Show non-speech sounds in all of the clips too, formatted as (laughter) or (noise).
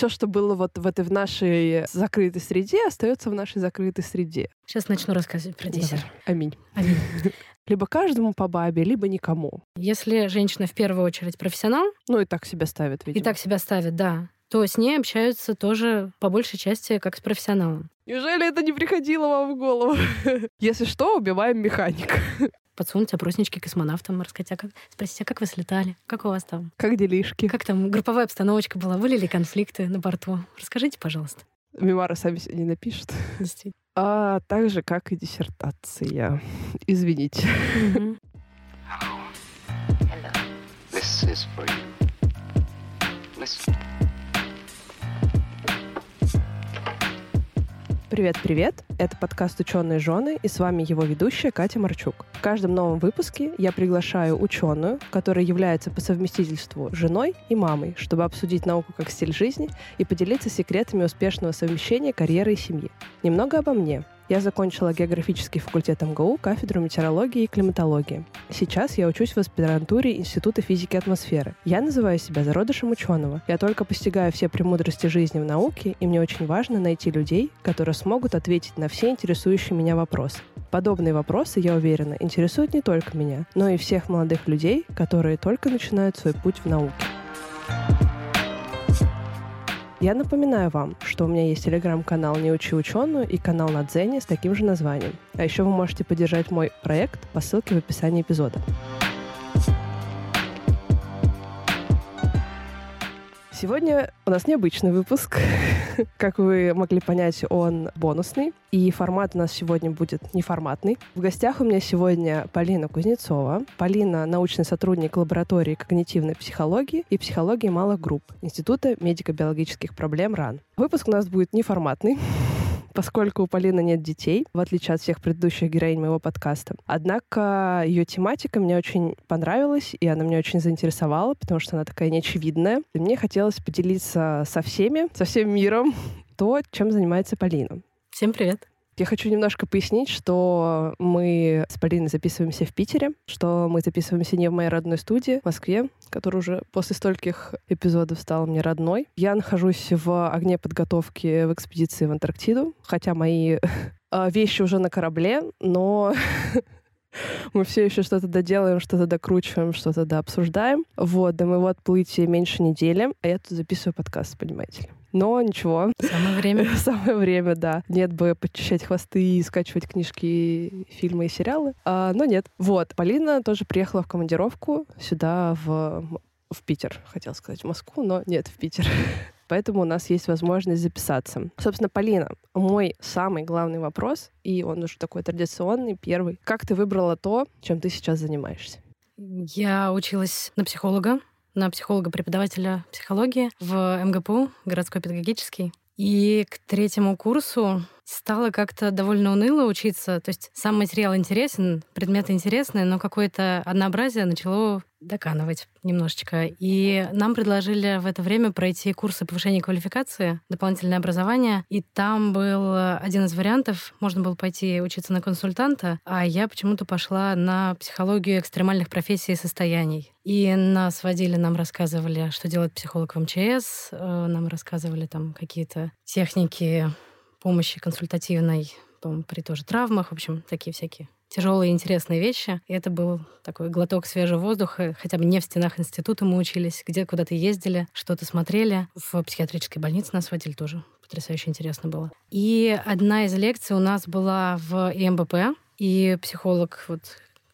все, что было вот в этой в нашей закрытой среде, остается в нашей закрытой среде. Сейчас начну рассказывать про. Давай. Аминь. Аминь. (laughs) Либо каждому по бабе, либо никому. Если женщина в первую очередь профессионал, Ну и так себя ставит, видимо. и так себя ставит, да, то с ней общаются тоже по большей части как с профессионалом. Неужели это не приходило вам в голову? (laughs) Если что, убиваем механика. (laughs) Подсунуть опроснички космонавтам, рассказать, а как, спросить, а как вы слетали? Как у вас там? Как делишки? Как там групповая обстановочка была? Были ли конфликты на борту? Расскажите, пожалуйста. Мемуары сами себе не напишут. Действительно. А так же, как и диссертация. Извините. Мгм. This is for you. Listen. Привет-привет! Это подкаст «Ученые жены» и с вами его ведущая Катя Марчук. В каждом новом выпуске я приглашаю ученую, которая является по совместительству женой и мамой, чтобы обсудить науку как стиль жизни и поделиться секретами успешного совмещения карьеры и семьи. Немного обо мне. Я закончила географический факультет МГУ, кафедру метеорологии и климатологии. Сейчас я учусь в аспирантуре Института физики атмосферы. Я называю себя зародышем ученого. Я только постигаю все премудрости жизни в науке, и мне очень важно найти людей, которые смогут ответить на все интересующие меня вопросы. Подобные вопросы, я уверена, интересуют не только меня, но и всех молодых людей, которые только начинают свой путь в науке. Я напоминаю вам, что у меня есть телеграм-канал «Не учи ученую» и канал на Дзене с таким же названием. А еще вы можете поддержать мой проект по ссылке в описании эпизода. Сегодня у нас необычный выпуск. (laughs) Как вы могли понять, он бонусный. И формат у нас сегодня будет неформатный. В гостях у меня сегодня Полина Кузнецова. Полина — научный сотрудник лаборатории когнитивной психологии и психологии малых групп Института медико-биологических проблем РАН. Выпуск у нас будет неформатный (laughs) поскольку у Полины нет детей, в отличие от всех предыдущих героинь моего подкаста. Однако ее тематика мне очень понравилась, и она меня очень заинтересовала, потому что она такая неочевидная. И мне хотелось поделиться со всеми, со всем миром, (laughs) то, чем занимается Полина. Всем привет. Я хочу немножко пояснить, что мы с Полиной записываемся в Питере, что мы записываемся не в моей родной студии в Москве, которая уже после стольких эпизодов стала мне родной. Я нахожусь в огне подготовки в экспедиции в Антарктиду, хотя мои э, (laughs) вещи уже на корабле, но (laughs) мы все еще что-то доделаем, что-то докручиваем, что-то дообсуждаем. Вот, до моего отплытия меньше недели, а я тут записываю подкаст, понимаете ли. Но ничего, Самое время. (laughs) Самое время, да. Нет бы подчищать хвосты и скачивать книжки, фильмы и сериалы. А, но нет. Вот, Полина тоже приехала в командировку сюда, в, в Питер. Хотела сказать в Москву, но нет, в Питер. (laughs) Поэтому у нас есть возможность записаться. Собственно, Полина, мой самый главный вопрос, и он уже такой традиционный, первый. Как ты выбрала то, чем ты сейчас занимаешься? Я училась на психолога, на психолога-преподавателя психологии в МГПУ, городской педагогический. И к третьему курсу стало как-то довольно уныло учиться. То есть сам материал интересен, предметы интересные, но какое-то однообразие начало доканывать немножечко. И нам предложили в это время пройти курсы повышения квалификации, дополнительное образование. И там был один из вариантов. Можно было пойти учиться на консультанта, а я почему-то пошла на психологию экстремальных профессий и состояний. И нас водили, нам рассказывали, что делает психолог в МЧС, э, нам рассказывали там какие-то техники помощи консультативной при тоже травмах, в общем, такие всякие тяжелые интересные вещи. И это был такой глоток свежего воздуха. Хотя бы не в стенах института мы учились, где куда-то ездили, что-то смотрели. В психиатрической больнице нас водили тоже. Потрясающе интересно было. И одна из лекций у нас была в ИМБП. И психолог, вот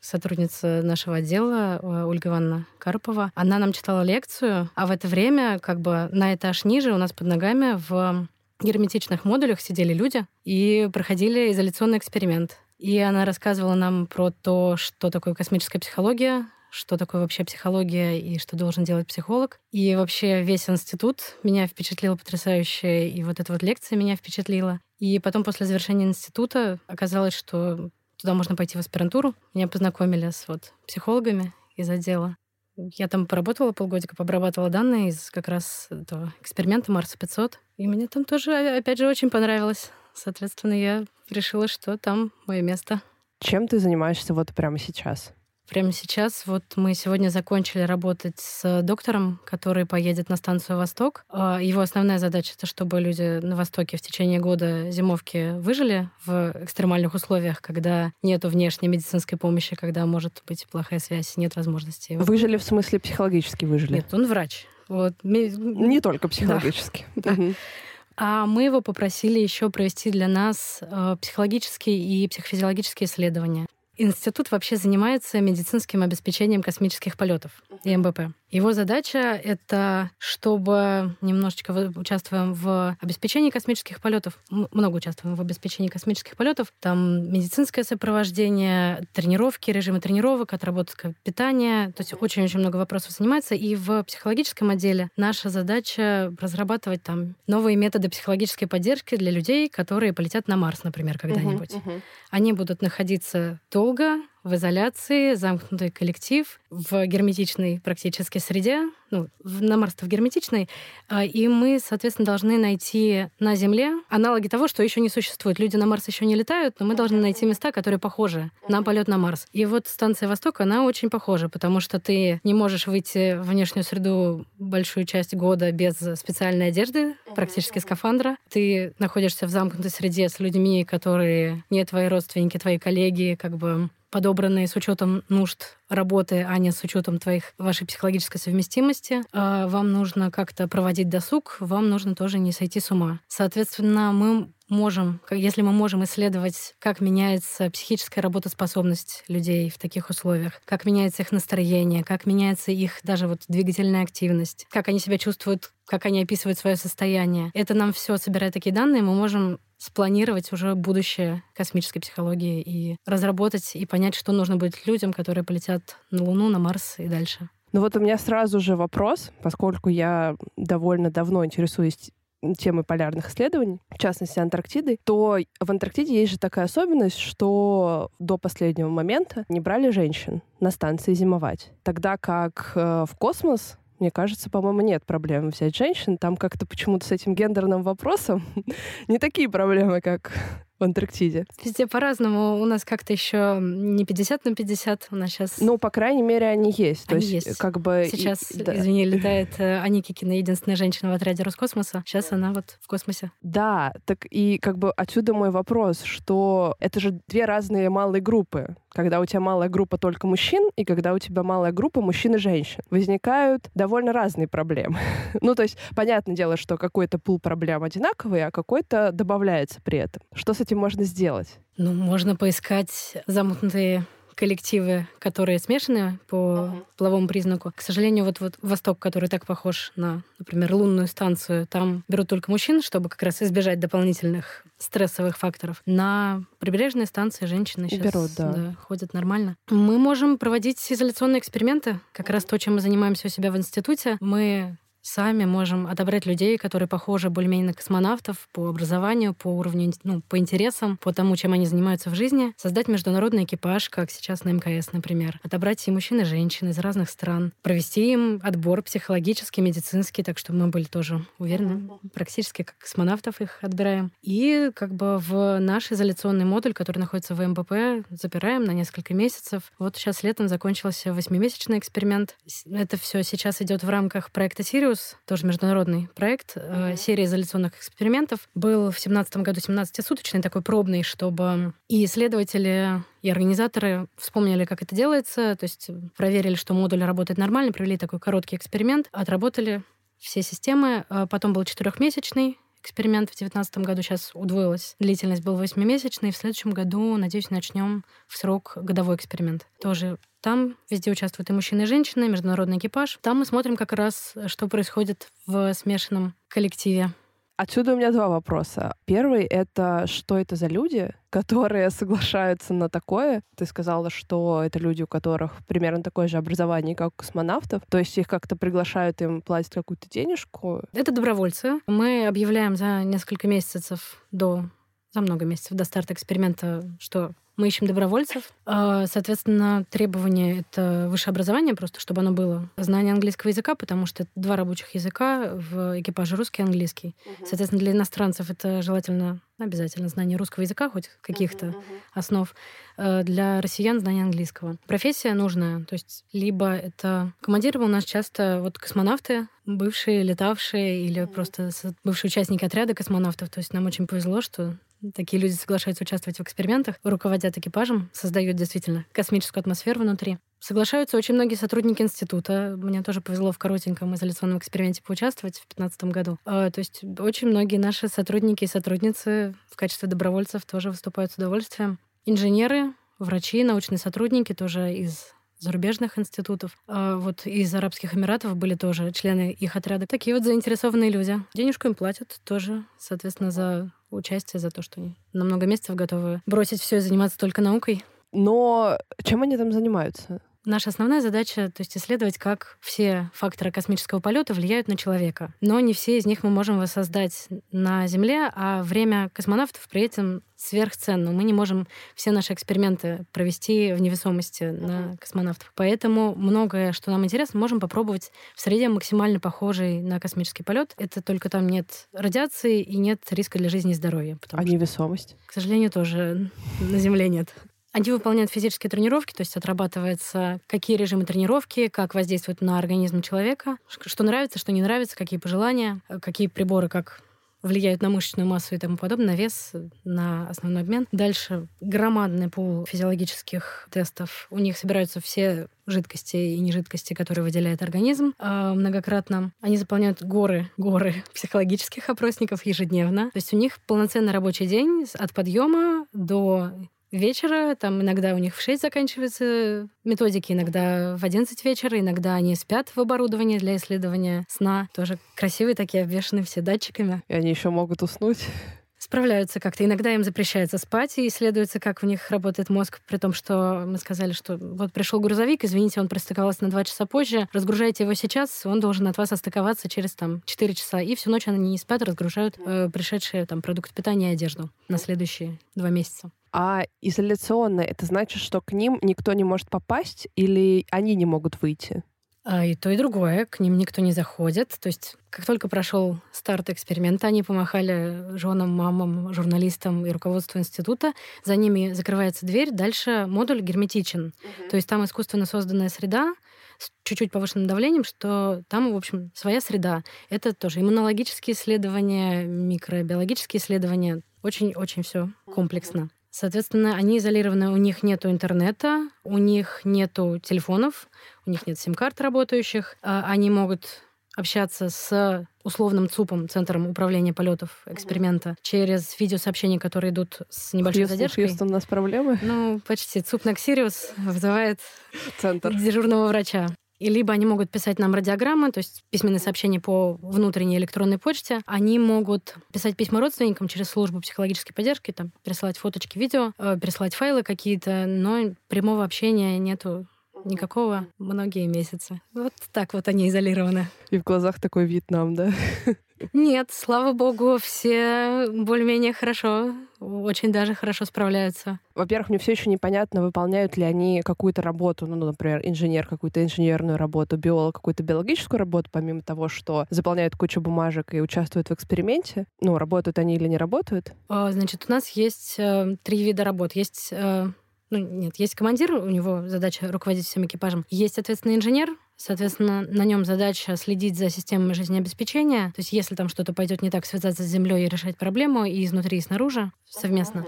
сотрудница нашего отдела э, Ольга Ивановна Карпова, она нам читала лекцию, а в это время как бы на этаж ниже у нас под ногами в герметичных модулях сидели люди и проходили изоляционный эксперимент. И она рассказывала нам про то, что такое космическая психология, что такое вообще психология и что должен делать психолог. И вообще весь институт меня впечатлил потрясающе, и вот эта вот лекция меня впечатлила. И потом после завершения института оказалось, что туда можно пойти в аспирантуру. Меня познакомили с вот психологами из отдела. Я там поработала полгодика, обрабатывала данные из как раз этого эксперимента Марса 500. И мне там тоже, опять же, очень понравилось. Соответственно, я решила, что там мое место. Чем ты занимаешься вот прямо сейчас? Прямо сейчас вот мы сегодня закончили работать с доктором, который поедет на станцию «Восток». А, его основная задача — это чтобы люди на Востоке в течение года зимовки выжили в экстремальных условиях, когда нет внешней медицинской помощи, когда может быть плохая связь, нет возможности. Выжили в смысле психологически выжили? Нет, он врач. Вот. Не только психологически. (laughs) Да. Да. А мы его попросили еще провести для нас э, психологические и психофизиологические исследования. Институт вообще занимается медицинским обеспечением космических полетов и МБП. Его задача — это, чтобы немножечко участвуем в обеспечении космических полетов, много участвуем в обеспечении космических полетов, там медицинское сопровождение, тренировки, режимы тренировок, отработка питания, то есть очень-очень много вопросов занимается. И в психологическом отделе наша задача разрабатывать там новые методы психологической поддержки для людей, которые полетят на Марс, например, когда-нибудь. Uh-huh, uh-huh. Они будут находиться долго, в изоляции, замкнутый коллектив в герметичной практически среде, ну, на Марс в герметичной, а, и мы, соответственно, должны найти на Земле аналоги того, что еще не существует. Люди на Марс еще не летают, но мы должны найти места, которые похожи на полет на Марс. И вот станция Восток, она очень похожа, потому что ты не можешь выйти в внешнюю среду большую часть года без специальной одежды, практически скафандра. Ты находишься в замкнутой среде с людьми, которые не твои родственники, твои коллеги, как бы подобранные с учетом нужд работы, а не с учетом твоих вашей психологической совместимости. А вам нужно как-то проводить досуг, вам нужно тоже не сойти с ума. Соответственно, мы можем, если мы можем исследовать, как меняется психическая работоспособность людей в таких условиях, как меняется их настроение, как меняется их даже вот двигательная активность, как они себя чувствуют, как они описывают свое состояние. Это нам все собирает такие данные, мы можем спланировать уже будущее космической психологии и разработать и понять, что нужно будет людям, которые полетят на Луну, на Марс и дальше. Ну вот у меня сразу же вопрос, поскольку я довольно давно интересуюсь темой полярных исследований, в частности Антарктиды, то в Антарктиде есть же такая особенность, что до последнего момента не брали женщин на станции зимовать. Тогда как э, в космос мне кажется, по-моему, нет проблем взять женщин. Там как-то почему-то с этим гендерным вопросом (laughs) не такие проблемы, как в Антарктиде. Везде по-разному. У нас как-то еще не 50 на 50. У нас сейчас... Ну, по крайней мере, они есть. Они То есть, есть. как бы... Сейчас, и, да. извини, летает э, Кикина, единственная женщина в отряде Роскосмоса. Сейчас она вот в космосе. Да, так и как бы отсюда мой вопрос, что это же две разные малые группы когда у тебя малая группа только мужчин и когда у тебя малая группа мужчин и женщин. Возникают довольно разные проблемы. (laughs) ну, то есть, понятное дело, что какой-то пул проблем одинаковый, а какой-то добавляется при этом. Что с этим можно сделать? Ну, можно поискать замкнутые коллективы, которые смешаны по uh-huh. половому признаку. К сожалению, вот, вот Восток, который так похож на, например, лунную станцию, там берут только мужчин, чтобы как раз избежать дополнительных стрессовых факторов. На прибрежной станции женщины сейчас берут, да. Да, ходят нормально. Мы можем проводить изоляционные эксперименты. Как раз то, чем мы занимаемся у себя в институте. Мы сами можем отобрать людей, которые похожи более-менее на космонавтов по образованию, по уровню, ну, по интересам, по тому, чем они занимаются в жизни, создать международный экипаж, как сейчас на МКС, например, отобрать и мужчин, и женщин из разных стран, провести им отбор психологический, медицинский, так что мы были тоже уверены, практически как космонавтов их отбираем. И как бы в наш изоляционный модуль, который находится в МБП, запираем на несколько месяцев. Вот сейчас летом закончился восьмимесячный эксперимент. Это все сейчас идет в рамках проекта Сириус, Союз, тоже международный проект, mm-hmm. серия изоляционных экспериментов, был в 17 году 17-суточный, такой пробный, чтобы и исследователи, и организаторы вспомнили, как это делается, то есть проверили, что модуль работает нормально, провели такой короткий эксперимент, отработали все системы. А потом был четырехмесячный эксперимент в 2019 году сейчас удвоилась. Длительность был восьмимесячный. В следующем году, надеюсь, начнем в срок годовой эксперимент. Тоже там везде участвуют и мужчины, и женщины, международный экипаж. Там мы смотрим как раз, что происходит в смешанном коллективе. Отсюда у меня два вопроса. Первый — это что это за люди, которые соглашаются на такое? Ты сказала, что это люди, у которых примерно такое же образование, как у космонавтов. То есть их как-то приглашают, им платят какую-то денежку? Это добровольцы. Мы объявляем за несколько месяцев до за много месяцев до старта эксперимента, что Мы ищем добровольцев. А, соответственно, требования — это высшее образование просто, чтобы оно было. Знание английского языка, потому что это два рабочих языка в экипаже русский и английский. Соответственно, для иностранцев это желательно обязательно знание русского языка, хоть каких-то основ. Э, для россиян знание английского. Профессия нужная. То есть либо это... Командиры у нас часто вот космонавты, бывшие летавшие или просто бывшие участники отряда космонавтов. То есть нам очень повезло, что такие люди соглашаются участвовать в экспериментах, руководят экипажем, создают действительно космическую атмосферу внутри. Соглашаются очень многие сотрудники института. Мне тоже повезло в коротеньком изоляционном эксперименте поучаствовать в 2015 году. А, то есть очень многие наши сотрудники и сотрудницы в качестве добровольцев тоже выступают с удовольствием. Инженеры, врачи, научные сотрудники тоже из зарубежных институтов. А вот из Арабских Эмиратов были тоже члены их отряда. Такие вот заинтересованные люди. Денежку им платят тоже, соответственно, за участие, за то, что они на много месяцев готовы бросить все и заниматься только наукой. Но чем они там занимаются? Наша основная задача — то есть исследовать, как все факторы космического полета влияют на человека. Но не все из них мы можем воссоздать на Земле, а время космонавтов при этом сверхценно. Мы не можем все наши эксперименты провести в невесомости на космонавтов. Поэтому многое, что нам интересно, можем попробовать в среде максимально похожей на космический полет. Это только там нет радиации и нет риска для жизни и здоровья. А невесомость? К сожалению, тоже на Земле нет. Они выполняют физические тренировки, то есть отрабатывается, какие режимы тренировки, как воздействуют на организм человека, что нравится, что не нравится, какие пожелания, какие приборы как влияют на мышечную массу и тому подобное, на вес, на основной обмен. Дальше громадный пул физиологических тестов. У них собираются все жидкости и нежидкости, которые выделяет организм э, многократно. Они заполняют горы, горы (laughs) психологических опросников ежедневно. То есть у них полноценный рабочий день от подъема до вечера, там иногда у них в 6 заканчиваются методики, иногда в 11 вечера, иногда они спят в оборудовании для исследования сна. Тоже красивые такие, обвешаны все датчиками. И они еще могут уснуть справляются как-то. Иногда им запрещается спать, и исследуется, как у них работает мозг, при том, что мы сказали, что вот пришел грузовик, извините, он пристыковался на два часа позже, разгружайте его сейчас, он должен от вас остыковаться через там 4 часа. И всю ночь они не спят, разгружают э, пришедшие там продукты питания и одежду на следующие два месяца. А изоляционное, это значит, что к ним никто не может попасть или они не могут выйти? А, и то, и другое. К ним никто не заходит. То есть, как только прошел старт эксперимента, они помахали женам, мамам, журналистам и руководству института. За ними закрывается дверь. Дальше модуль герметичен. Угу. То есть там искусственно созданная среда с чуть-чуть повышенным давлением, что там, в общем, своя среда. Это тоже иммунологические исследования, микробиологические исследования. Очень-очень все комплексно. Соответственно, они изолированы, у них нет интернета, у них нет телефонов, у них нет сим-карт работающих. А они могут общаться с условным ЦУПом, Центром управления полетов эксперимента, mm-hmm. через видеосообщения, которые идут с небольшой Хьюстон, задержкой. Хьюстон, у нас проблемы? Ну, почти. ЦУП Наксириус вызывает Центр. дежурного врача. И либо они могут писать нам радиограммы, то есть письменные сообщения по внутренней электронной почте. Они могут писать письма родственникам через службу психологической поддержки, там, присылать фоточки, видео, э, присылать файлы какие-то, но прямого общения нету никакого многие месяцы. Вот так вот они изолированы. И в глазах такой Вьетнам, да? Нет, слава богу, все более-менее хорошо, очень даже хорошо справляются. Во-первых, мне все еще непонятно, выполняют ли они какую-то работу, ну, например, инженер какую-то инженерную работу, биолог какую-то биологическую работу, помимо того, что заполняют кучу бумажек и участвуют в эксперименте. Ну, работают они или не работают? А, значит, у нас есть э, три вида работ. Есть э, ну, нет, есть командир, у него задача руководить всем экипажем. Есть ответственный инженер, Соответственно, на нем задача следить за системой жизнеобеспечения. То есть, если там что-то пойдет не так, связаться с землей и решать проблему и изнутри, и снаружи совместно.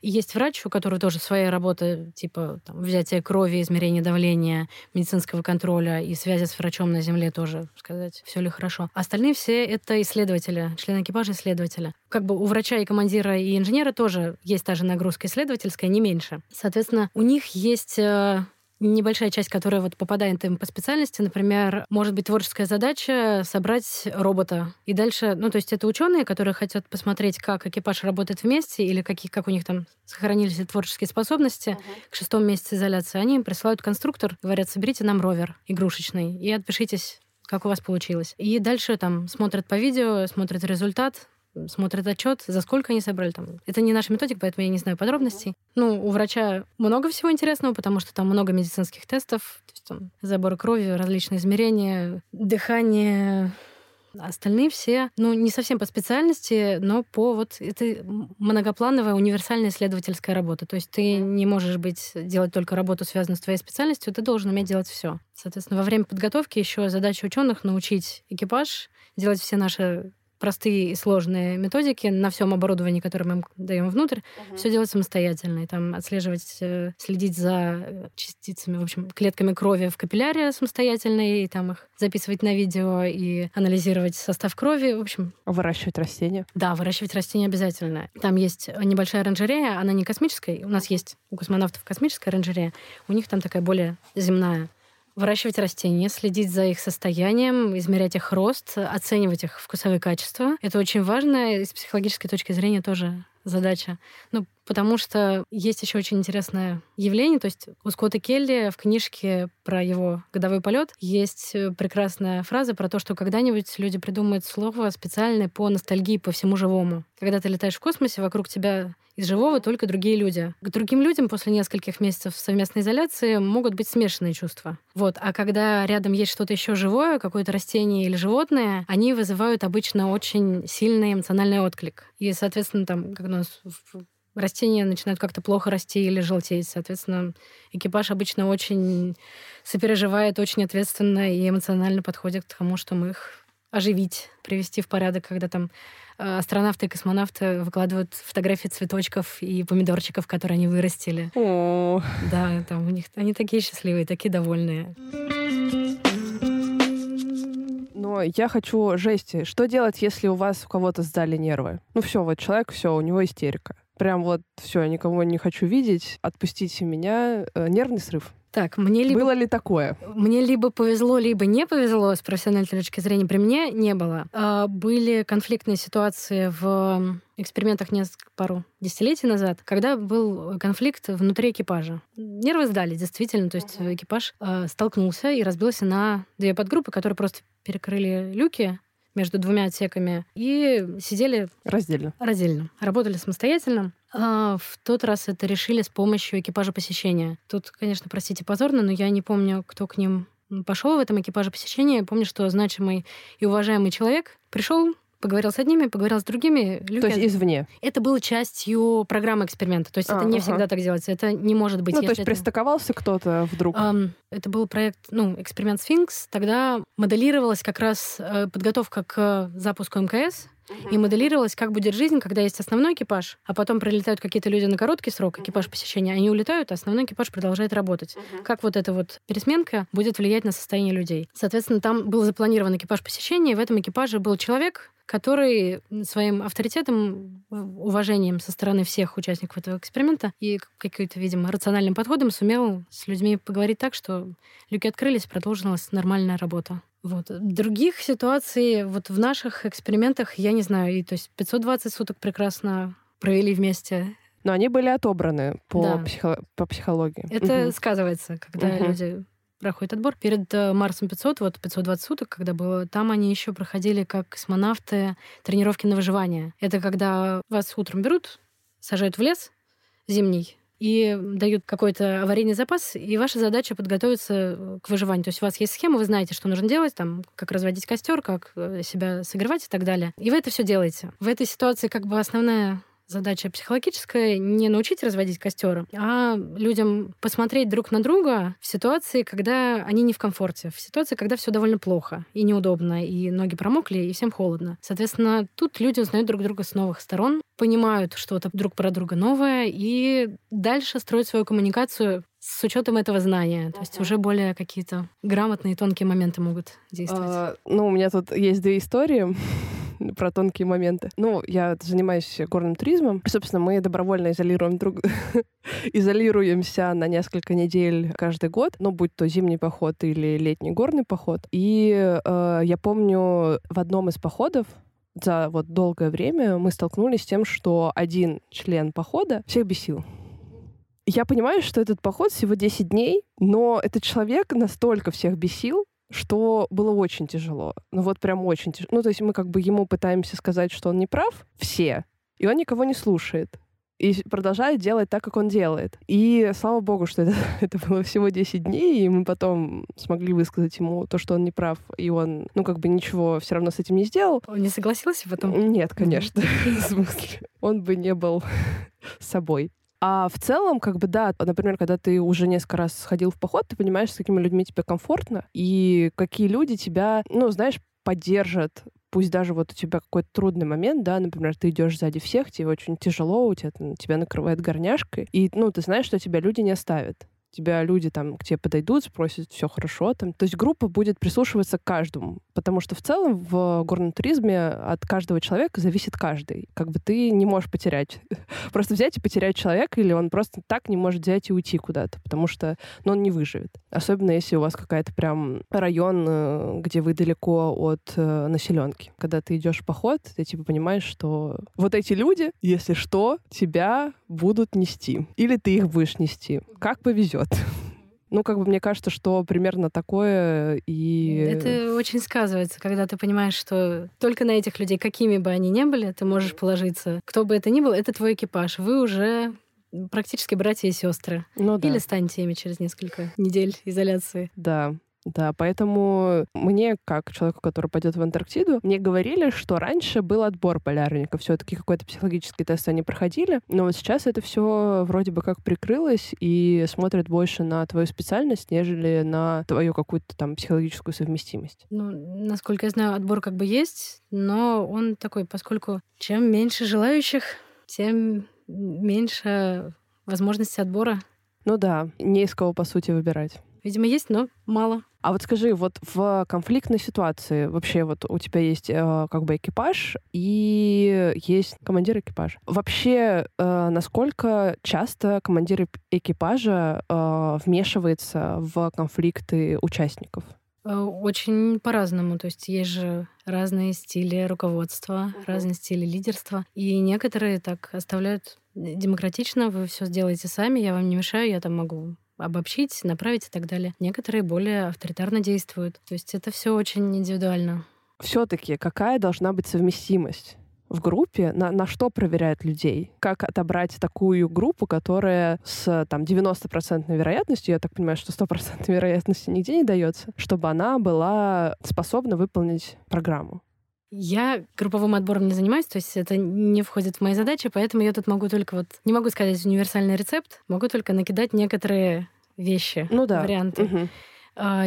И есть врач, у которого тоже своя работа, типа там, взятие крови, измерение давления, медицинского контроля и связи с врачом на Земле тоже, сказать, все ли хорошо. Остальные все это исследователи, члены экипажа исследователя. Как бы у врача и командира и инженера тоже есть та же нагрузка исследовательская, не меньше. Соответственно, у них есть э, небольшая часть, которая вот попадает им по специальности, например, может быть творческая задача собрать робота. И дальше, ну, то есть это ученые, которые хотят посмотреть, как экипаж работает вместе или какие, как у них там сохранились творческие способности. Uh-huh. К шестому месяцу изоляции они им присылают конструктор, говорят, соберите нам ровер игрушечный и отпишитесь как у вас получилось. И дальше там смотрят по видео, смотрят результат, смотрят отчет, за сколько они собрали там. Это не наша методика, поэтому я не знаю подробностей. Ну, у врача много всего интересного, потому что там много медицинских тестов, то есть там забор крови, различные измерения, дыхание, Остальные все, ну, не совсем по специальности, но по вот это многоплановая универсальная исследовательская работа. То есть ты не можешь быть делать только работу, связанную с твоей специальностью, ты должен уметь делать все. Соответственно, во время подготовки еще задача ученых научить экипаж делать все наши простые и сложные методики на всем оборудовании, которое мы им даем внутрь, угу. все делать самостоятельно. И там отслеживать, э, следить за э, частицами, в общем, клетками крови в капилляре самостоятельно, и там их записывать на видео и анализировать состав крови. В общем. Выращивать растения. Да, выращивать растения обязательно. Там есть небольшая оранжерея, она не космическая. У нас есть у космонавтов космическая оранжерея, у них там такая более земная выращивать растения, следить за их состоянием, измерять их рост, оценивать их вкусовые качества. Это очень важно и с психологической точки зрения тоже задача. Ну, потому что есть еще очень интересное явление. То есть у Скотта Келли в книжке про его годовой полет есть э, прекрасная фраза про то, что когда-нибудь люди придумают слово специальное по ностальгии по всему живому. Когда ты летаешь в космосе, вокруг тебя из живого только другие люди. К другим людям после нескольких месяцев совместной изоляции могут быть смешанные чувства. Вот. А когда рядом есть что-то еще живое, какое-то растение или животное, они вызывают обычно очень сильный эмоциональный отклик. И, соответственно, там, когда у нас растения начинают как-то плохо расти или желтеть. Соответственно, экипаж обычно очень сопереживает, очень ответственно и эмоционально подходит к тому, что мы их оживить, привести в порядок, когда там Э, астронавты и космонавты выкладывают фотографии цветочков и помидорчиков, которые они вырастили. О. Да, там у них они такие счастливые, такие довольные. Но я хочу жести. Что делать, если у вас у кого-то сдали нервы? Ну все, вот человек, все, у него истерика. Прям вот все, никого не хочу видеть, отпустите меня. Э, нервный срыв. Так, мне либо... Было ли такое? Мне либо повезло, либо не повезло с профессиональной точки зрения. При мне не было. А, были конфликтные ситуации в экспериментах несколько пару десятилетий назад, когда был конфликт внутри экипажа. Нервы сдали, действительно. То есть экипаж э, столкнулся и разбился на две подгруппы, которые просто перекрыли люки между двумя отсеками и сидели раздельно. Раздельно. Работали самостоятельно. А в тот раз это решили с помощью экипажа посещения. Тут, конечно, простите, позорно, но я не помню, кто к ним пошел в этом экипаже посещения. помню, что значимый и уважаемый человек пришел поговорил с одними, поговорил с другими. Люди... То есть извне? Это было частью программы эксперимента. То есть а, это не ага. всегда так делается. Это не может быть. Ну, то есть это... пристыковался кто-то вдруг? Um, это был проект, ну, эксперимент Сфинкс. Тогда моделировалась как раз э, подготовка к запуску МКС. И моделировалась, как будет жизнь, когда есть основной экипаж, а потом прилетают какие-то люди на короткий срок, экипаж посещения, они улетают, а основной экипаж продолжает работать. Как вот эта вот пересменка будет влиять на состояние людей. Соответственно, там был запланирован экипаж посещения, и в этом экипаже был человек, который своим авторитетом, уважением со стороны всех участников этого эксперимента и каким-то, видимо, рациональным подходом сумел с людьми поговорить так, что люки открылись, продолжилась нормальная работа. Вот. Других ситуаций вот в наших экспериментах я не знаю. И, то есть 520 суток прекрасно провели вместе. Но они были отобраны по, да. психо- по психологии. Это угу. сказывается, когда угу. люди проходит отбор. Перед э, Марсом 500, вот 520 суток, когда было, там они еще проходили как космонавты тренировки на выживание. Это когда вас утром берут, сажают в лес зимний, и дают какой-то аварийный запас, и ваша задача подготовиться э, к выживанию. То есть у вас есть схема, вы знаете, что нужно делать, там, как разводить костер, как э, себя согревать и так далее. И вы это все делаете. В этой ситуации как бы основная задача психологическая не научить разводить костер, а людям посмотреть друг на друга в ситуации, когда они не в комфорте, в ситуации, когда все довольно плохо и неудобно, и ноги промокли, и всем холодно. Соответственно, тут люди узнают друг друга с новых сторон, понимают что-то друг про друга новое, и дальше строят свою коммуникацию с учетом этого знания. То есть уже более какие-то грамотные, тонкие моменты могут действовать. А, ну, у меня тут есть две истории. (laughs) про тонкие моменты. Ну, я занимаюсь горным туризмом. Собственно, мы добровольно изолируем друг... (laughs) изолируемся на несколько недель каждый год, ну, будь то зимний поход или летний горный поход. И э, я помню в одном из походов за вот долгое время мы столкнулись с тем, что один член похода всех бесил. Я понимаю, что этот поход всего 10 дней, но этот человек настолько всех бесил, что было очень тяжело. Ну вот прям очень тяжело. Ну то есть мы как бы ему пытаемся сказать, что он не прав, все, и он никого не слушает и продолжает делать так, как он делает. И слава богу, что это, (laughs) это было всего 10 дней, и мы потом смогли высказать ему то, что он не прав, и он, ну, как бы ничего все равно с этим не сделал. Он не согласился потом? Нет, конечно. (laughs) В смысле, он бы не был (laughs) собой. А в целом, как бы, да, например, когда ты уже несколько раз сходил в поход, ты понимаешь, с какими людьми тебе комфортно, и какие люди тебя, ну, знаешь, поддержат, пусть даже вот у тебя какой-то трудный момент, да, например, ты идешь сзади всех, тебе очень тяжело, у тебя тебя накрывает горняшкой, и, ну, ты знаешь, что тебя люди не оставят тебя люди там к тебе подойдут, спросят, все хорошо там. То есть группа будет прислушиваться к каждому, потому что в целом в горном туризме от каждого человека зависит каждый. Как бы ты не можешь потерять. (laughs) просто взять и потерять человека, или он просто так не может взять и уйти куда-то, потому что ну, он не выживет. Особенно если у вас какая-то прям район, э, где вы далеко от э, населенки. Когда ты идешь в поход, ты типа понимаешь, что вот эти люди, если что, тебя будут нести. Или ты их будешь нести. Как повезет повезет. (laughs) Ну, как бы мне кажется, что примерно такое и... Это очень сказывается, когда ты понимаешь, что только на этих людей, какими бы они ни были, ты можешь положиться. Кто бы это ни был, это твой экипаж. Вы уже практически братья и сестры. Ну, да. Или станете ими через несколько недель изоляции. Да. Да, поэтому мне, как человеку, который пойдет в Антарктиду, мне говорили, что раньше был отбор полярников, все-таки какой-то психологический тест они проходили, но вот сейчас это все вроде бы как прикрылось и смотрят больше на твою специальность, нежели на твою какую-то там психологическую совместимость. Ну, насколько я знаю, отбор как бы есть, но он такой, поскольку чем меньше желающих, тем меньше возможности отбора. Ну да, не из кого, по сути, выбирать. Видимо, есть, но мало. А вот скажи, вот в конфликтной ситуации вообще вот у тебя есть э, как бы экипаж и есть командир экипажа. Вообще, э, насколько часто командир экипажа э, вмешивается в конфликты участников? Э, очень по-разному. То есть есть же разные стили руководства, uh-huh. разные стили лидерства. И некоторые так оставляют демократично, вы все сделаете сами, я вам не мешаю, я там могу обобщить, направить и так далее. Некоторые более авторитарно действуют. То есть это все очень индивидуально. Все-таки какая должна быть совместимость? в группе, на, на что проверяют людей? Как отобрать такую группу, которая с там 90% вероятностью, я так понимаю, что 100% (laughs) вероятности нигде не дается, чтобы она была способна выполнить программу? Я групповым отбором не занимаюсь, то есть это не входит в мои задачи, поэтому я тут могу только вот... Не могу сказать универсальный рецепт, могу только накидать некоторые вещи, ну да. варианты. Угу.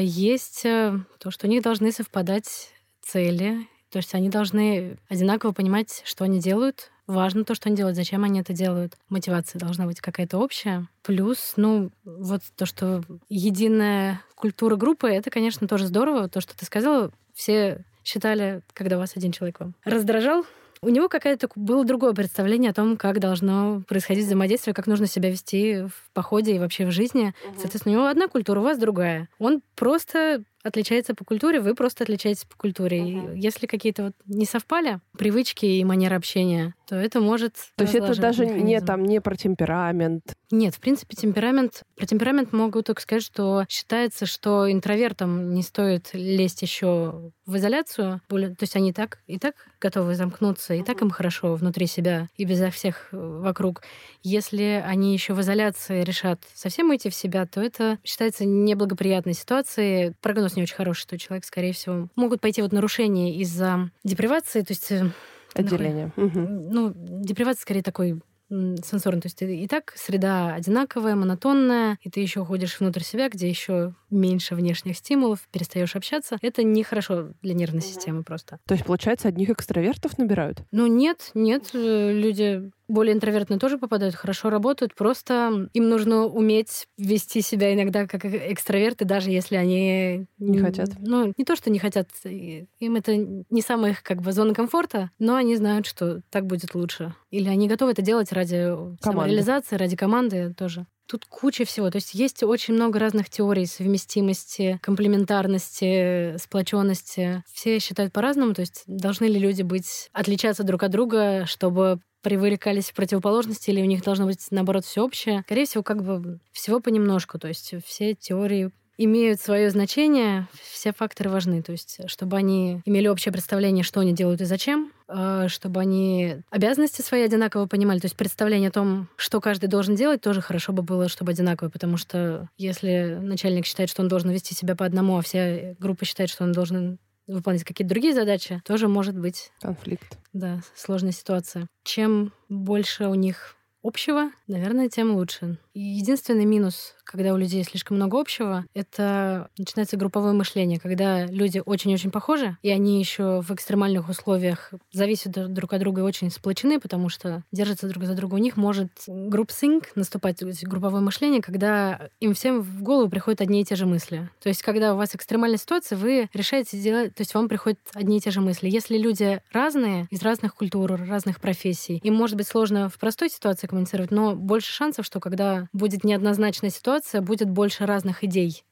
Есть э, то, что у них должны совпадать цели, то есть они должны одинаково понимать, что они делают, важно то, что они делают, зачем они это делают. Мотивация должна быть какая-то общая. Плюс, ну, вот то, что единая культура группы, это, конечно, тоже здорово. То, что ты сказала, все считали, когда у вас один человек вам раздражал, у него какое-то было другое представление о том, как должно происходить взаимодействие, как нужно себя вести в походе и вообще в жизни. Угу. Соответственно, у него одна культура, у вас другая. Он просто отличается по культуре, вы просто отличаетесь по культуре. И если какие-то вот не совпали привычки и манера общения, то это может... То есть это даже механизм. не там не про темперамент. Нет, в принципе, темперамент... Про темперамент могу только сказать, что считается, что интровертам не стоит лезть еще в изоляцию. То есть они и так, и так готовы замкнуться, и так им хорошо внутри себя и безо всех э, вокруг. Если они еще в изоляции решат совсем уйти в себя, то это считается неблагоприятной ситуацией. Прогноз прогноз не очень хороший, что человек, скорее всего, могут пойти вот нарушения из-за депривации, то есть... Э, Отделение. Угу. Ну, депривация скорее такой сенсорный. То есть и так среда одинаковая, монотонная, и ты еще ходишь внутрь себя, где еще меньше внешних стимулов, перестаешь общаться. Это нехорошо для нервной системы просто. То есть, получается, одних экстравертов набирают? Ну, нет, нет. Э, люди более интровертные тоже попадают, хорошо работают, просто им нужно уметь вести себя иногда как экстраверты, даже если они... Не хотят. Ну, не то, что не хотят, им это не самая их как бы зона комфорта, но они знают, что так будет лучше. Или они готовы это делать ради команды. самореализации, ради команды тоже. Тут куча всего. То есть есть очень много разных теорий совместимости, комплементарности, сплоченности. Все считают по-разному. То есть должны ли люди быть отличаться друг от друга, чтобы привлекались в противоположности, или у них должно быть, наоборот, все общее. Скорее всего, как бы всего понемножку. То есть все теории имеют свое значение, все факторы важны. То есть, чтобы они имели общее представление, что они делают и зачем, э, чтобы они обязанности свои одинаково понимали. То есть представление о том, что каждый должен делать, тоже хорошо бы было, чтобы одинаково, потому что если начальник считает, что он должен вести себя по одному, а вся группа считает, что он должен выполнять какие-то другие задачи, тоже может быть Конфликт. да, сложная ситуация. Чем больше у них общего, наверное, тем лучше. Единственный минус, когда у людей слишком много общего, это начинается групповое мышление, когда люди очень-очень похожи, и они еще в экстремальных условиях зависят друг от друга и очень сплочены, потому что держатся друг за друга. У них может групп-синк наступать, то есть групповое мышление, когда им всем в голову приходят одни и те же мысли. То есть, когда у вас экстремальная ситуация, вы решаете делать, то есть вам приходят одни и те же мысли. Если люди разные, из разных культур, разных профессий, им может быть сложно в простой ситуации коммуницировать, но больше шансов, что когда будет неоднозначная ситуация, будет больше разных идей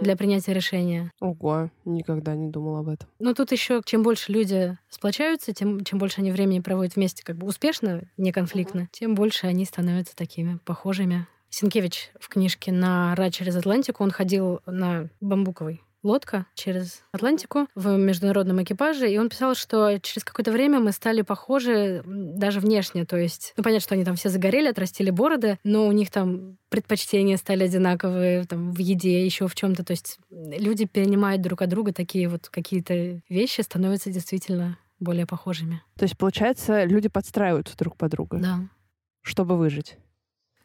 для принятия решения. Ого, никогда не думала об этом. Но тут еще чем больше люди сплочаются, тем чем больше они времени проводят вместе как бы успешно, не конфликтно, тем больше они становятся такими похожими. Синкевич в книжке на «Ра через Атлантику» он ходил на бамбуковой лодка через Атлантику в международном экипаже, и он писал, что через какое-то время мы стали похожи даже внешне, то есть, ну, понятно, что они там все загорели, отрастили бороды, но у них там предпочтения стали одинаковые там в еде, еще в чем-то, то есть люди перенимают друг от друга такие вот какие-то вещи, становятся действительно более похожими. То есть, получается, люди подстраиваются друг под друга, Да. чтобы выжить.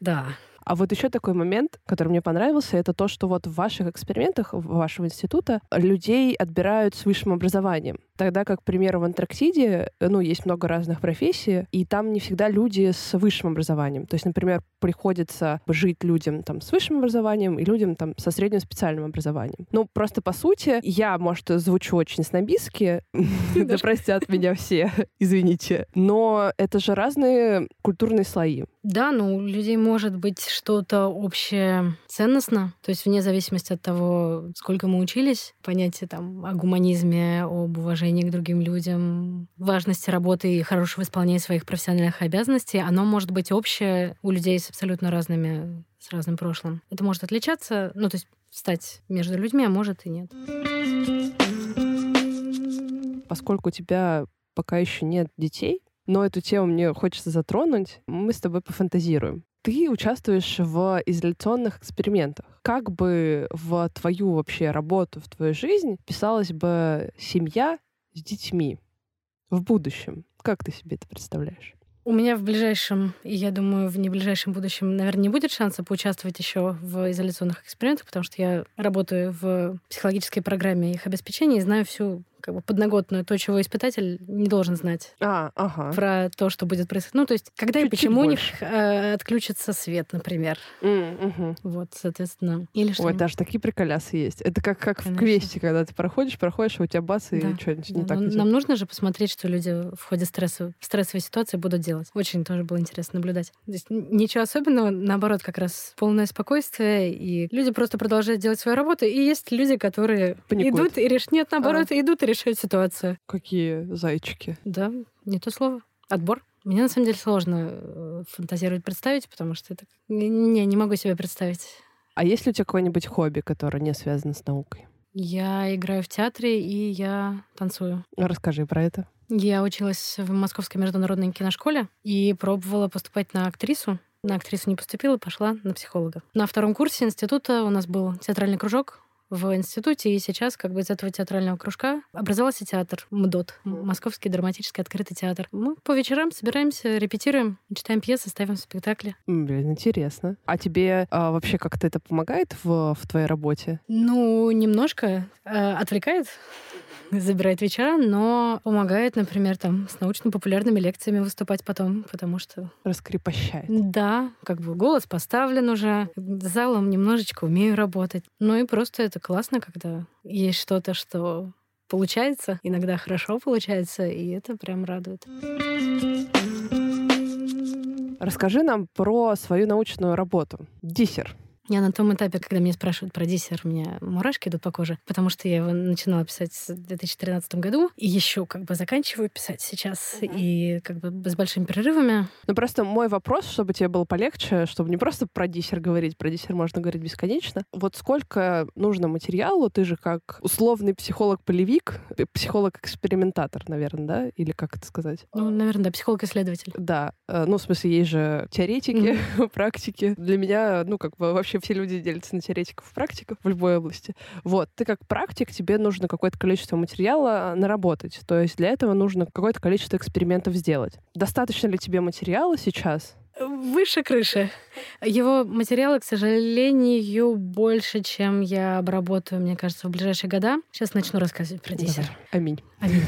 Да. А вот еще такой момент, который мне понравился, это то, что вот в ваших экспериментах вашего института людей отбирают с высшим образованием. Тогда как, к примеру, в Антарктиде, ну, есть много разных профессий, и там не всегда люди с высшим образованием. То есть, например, приходится жить людям там с высшим образованием и людям там со средним специальным образованием. Ну, просто по сути, я, может, звучу очень снобистски, (laughs) да простят меня все, (laughs) извините, но это же разные культурные слои. Да, ну, у людей может быть что-то общее ценностно, то есть вне зависимости от того, сколько мы учились, понятие там о гуманизме, об уважении к другим людям, важности работы и хорошего исполнения своих профессиональных обязанностей, оно может быть общее у людей с абсолютно разными, с разным прошлым. Это может отличаться, ну, то есть стать между людьми, а может и нет. Поскольку у тебя пока еще нет детей, но эту тему мне хочется затронуть, мы с тобой пофантазируем. Ты участвуешь в изоляционных экспериментах. Как бы в твою вообще работу, в твою жизнь писалась бы семья с детьми в будущем? Как ты себе это представляешь? У меня в ближайшем, и я думаю, в неближайшем будущем, наверное, не будет шанса поучаствовать еще в изоляционных экспериментах, потому что я работаю в психологической программе их обеспечения и знаю всю как бы подноготную, то, чего испытатель не должен знать А, ага. про то, что будет происходить. Ну, то есть, когда и Чуть-чуть почему у них больше. э, отключится свет, например. М, мгм. Вот, соответственно. Или что Ой, даже такие приколясы есть. Это как, как в квесте, когда ты проходишь, проходишь, а у тебя бац, и Да, что-нибудь Да, не так но идет. нам нужно же посмотреть, что люди в ходе стресса, стрессовой ситуации будут делать. Очень тоже было интересно наблюдать. Н- ничего особенного, наоборот, как раз полное спокойствие, и люди просто продолжают делать свою работу. И есть люди, которые Паникуют. идут и решают... Нет, наоборот, идут и решают ситуацию. Какие зайчики. Да, не то слово. Отбор. Мне на самом деле сложно э, фантазировать, представить, потому что это... Не, не, не могу себе представить. А есть ли у тебя какое-нибудь хобби, которое не связано с наукой? Я играю в театре, и я танцую. Расскажи про это. Я училась в Московской международной киношколе и пробовала поступать на актрису. На актрису не поступила, пошла на психолога. На втором курсе института у нас был театральный кружок в институте, и сейчас как бы из этого театрального кружка образовался театр МДОТ, Московский драматический открытый театр. Мы по вечерам собираемся, репетируем, читаем пьесы, ставим спектакли. Блин, интересно. А тебе а, вообще как-то это помогает в, в твоей работе? Ну, немножко э, отвлекает, (laughs) забирает вечера, но помогает, например, там с научно-популярными лекциями выступать потом, потому что Раскрепощает. Да, как бы голос поставлен уже, залом немножечко умею работать. Ну и просто это классно, когда есть что-то, что получается, иногда хорошо получается, и это прям радует. Расскажи нам про свою научную работу. Диссер. Я на том этапе, когда меня спрашивают про диссер, у меня мурашки идут по коже, потому что я его начинала писать в 2013 году, и еще как бы заканчиваю писать сейчас, mm-hmm. и как бы с большими перерывами. Ну просто мой вопрос, чтобы тебе было полегче, чтобы не просто про диссер говорить, про диссер можно говорить бесконечно. Вот сколько нужно материалу, ты же как условный психолог-полевик, психолог-экспериментатор, наверное, да? Или как это сказать? Ну, наверное, да, психолог-исследователь. Да. Э, ну, в смысле, есть же теоретики, mm-hmm. (laughs) практики. Для меня, ну, как бы вообще все люди делятся на теоретиков и практиков в любой области. Вот. Ты как практик, тебе нужно какое-то количество материала наработать. То есть для этого нужно какое-то количество экспериментов сделать. Достаточно ли тебе материала сейчас? Выше крыши. Его материалы, к сожалению, больше, чем я обработаю, мне кажется, в ближайшие года. Сейчас начну рассказывать про диссер. Аминь. Аминь.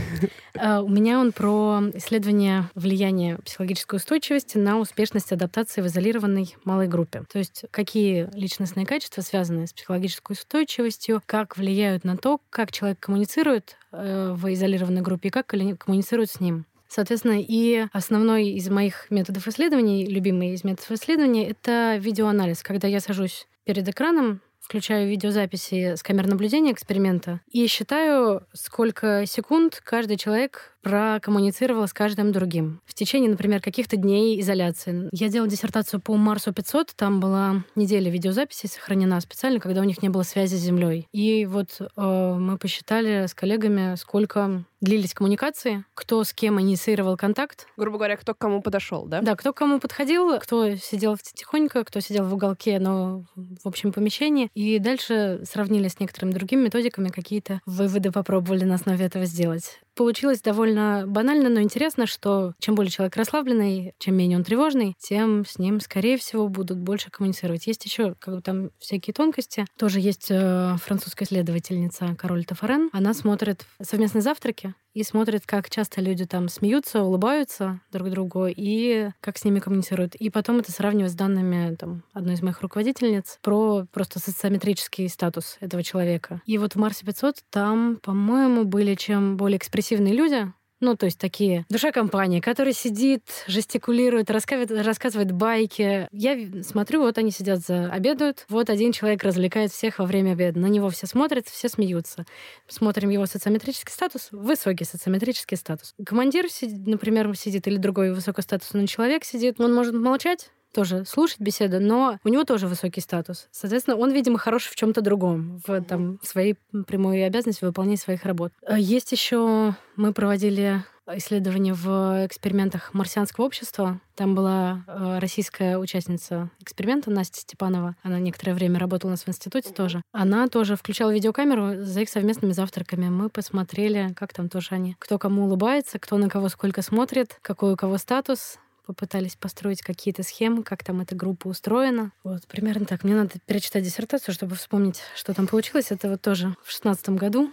А, у меня он про исследование влияния психологической устойчивости на успешность адаптации в изолированной малой группе. То есть какие личностные качества связаны с психологической устойчивостью, как влияют на то, как человек коммуницирует э, в изолированной группе и как коммуницирует с ним. Соответственно, и основной из моих методов исследований, любимый из методов исследования, это видеоанализ. Когда я сажусь перед экраном, включаю видеозаписи с камер наблюдения эксперимента и считаю, сколько секунд каждый человек прокоммуницировала с каждым другим. В течение, например, каких-то дней изоляции. Я делала диссертацию по Марсу 500, там была неделя видеозаписи сохранена специально, когда у них не было связи с Землей. И вот э, мы посчитали с коллегами, сколько длились коммуникации, кто с кем инициировал контакт. Грубо говоря, кто к кому подошел, да? Да, кто к кому подходил, кто сидел тихонько, кто сидел в уголке, но в общем помещении. И дальше сравнили с некоторыми другими методиками, какие-то выводы попробовали на основе этого сделать получилось довольно банально, но интересно, что чем более человек расслабленный, чем менее он тревожный, тем с ним, скорее всего, будут больше коммуницировать. Есть еще как бы там всякие тонкости. Тоже есть э, французская исследовательница Кароль Тафарен. Она смотрит совместные завтраки и смотрит, как часто люди там смеются, улыбаются друг другу и как с ними коммуницируют. И потом это сравнивать с данными там, одной из моих руководительниц про просто социометрический статус этого человека. И вот в Марсе 500 там, по-моему, были чем более экспрессивные люди, ну, то есть такие душа компании, который сидит, жестикулирует, рассказывает, рассказывает байки. Я смотрю, вот они сидят за обедают, вот один человек развлекает всех во время обеда. На него все смотрят, все смеются. Смотрим его социометрический статус, высокий социометрический статус. Командир, например, сидит, или другой высокостатусный человек сидит, он может молчать, тоже слушать беседу, но у него тоже высокий статус. Соответственно, он, видимо, хорош в чем-то другом, в, там, в своей прямой обязанности выполнения своих работ. А есть еще, мы проводили исследование в экспериментах марсианского общества. Там была э, российская участница эксперимента Настя Степанова. Она некоторое время работала у нас в институте тоже. Она тоже включала видеокамеру за их совместными завтраками. Мы посмотрели, как там тоже они, кто кому улыбается, кто на кого сколько смотрит, какой у кого статус, попытались построить какие-то схемы, как там эта группа устроена. Вот, примерно так. Мне надо перечитать диссертацию, чтобы вспомнить, что там получилось. Это вот тоже в шестнадцатом году.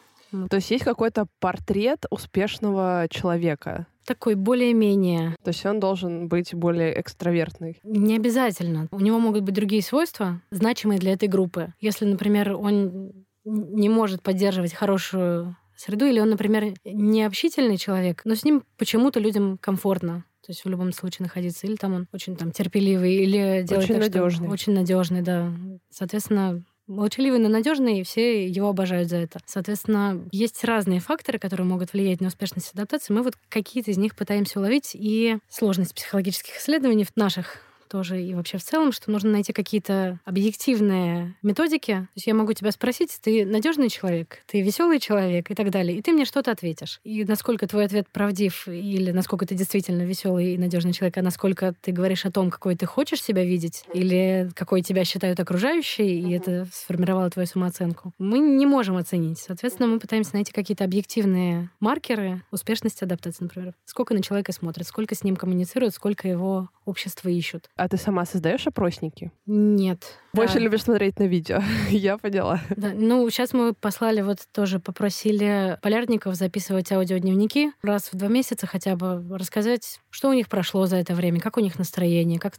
То есть есть какой-то портрет успешного человека? Такой более-менее. То есть он должен быть более экстравертный? Не обязательно. У него могут быть другие свойства, значимые для этой группы. Если, например, он не может поддерживать хорошую среду, или он, например, не общительный человек, но с ним почему-то людям комфортно то есть в любом случае находиться. Или там он очень там терпеливый, или делает очень так, надежный. Что очень надежный, да. Соответственно, молчаливый, но надежный, и все его обожают за это. Соответственно, есть разные факторы, которые могут влиять на успешность адаптации. Мы вот какие-то из них пытаемся уловить, и сложность психологических исследований в наших тоже и вообще в целом, что нужно найти какие-то объективные методики. То есть я могу тебя спросить, ты надежный человек, ты веселый человек и так далее, и ты мне что-то ответишь. И насколько твой ответ правдив или насколько ты действительно веселый и надежный человек, а насколько ты говоришь о том, какой ты хочешь себя видеть или какой тебя считают окружающие, и это сформировало твою самооценку, мы не можем оценить. Соответственно, мы пытаемся найти какие-то объективные маркеры успешности адаптации, например. Сколько на человека смотрят, сколько с ним коммуницируют, сколько его общество ищут. А ты сама создаешь опросники? Нет. Больше да. любишь смотреть на видео. (laughs) Я поняла. Да. Ну, сейчас мы послали, вот тоже попросили полярников записывать аудиодневники раз в два месяца хотя бы, рассказать, что у них прошло за это время, как у них настроение, как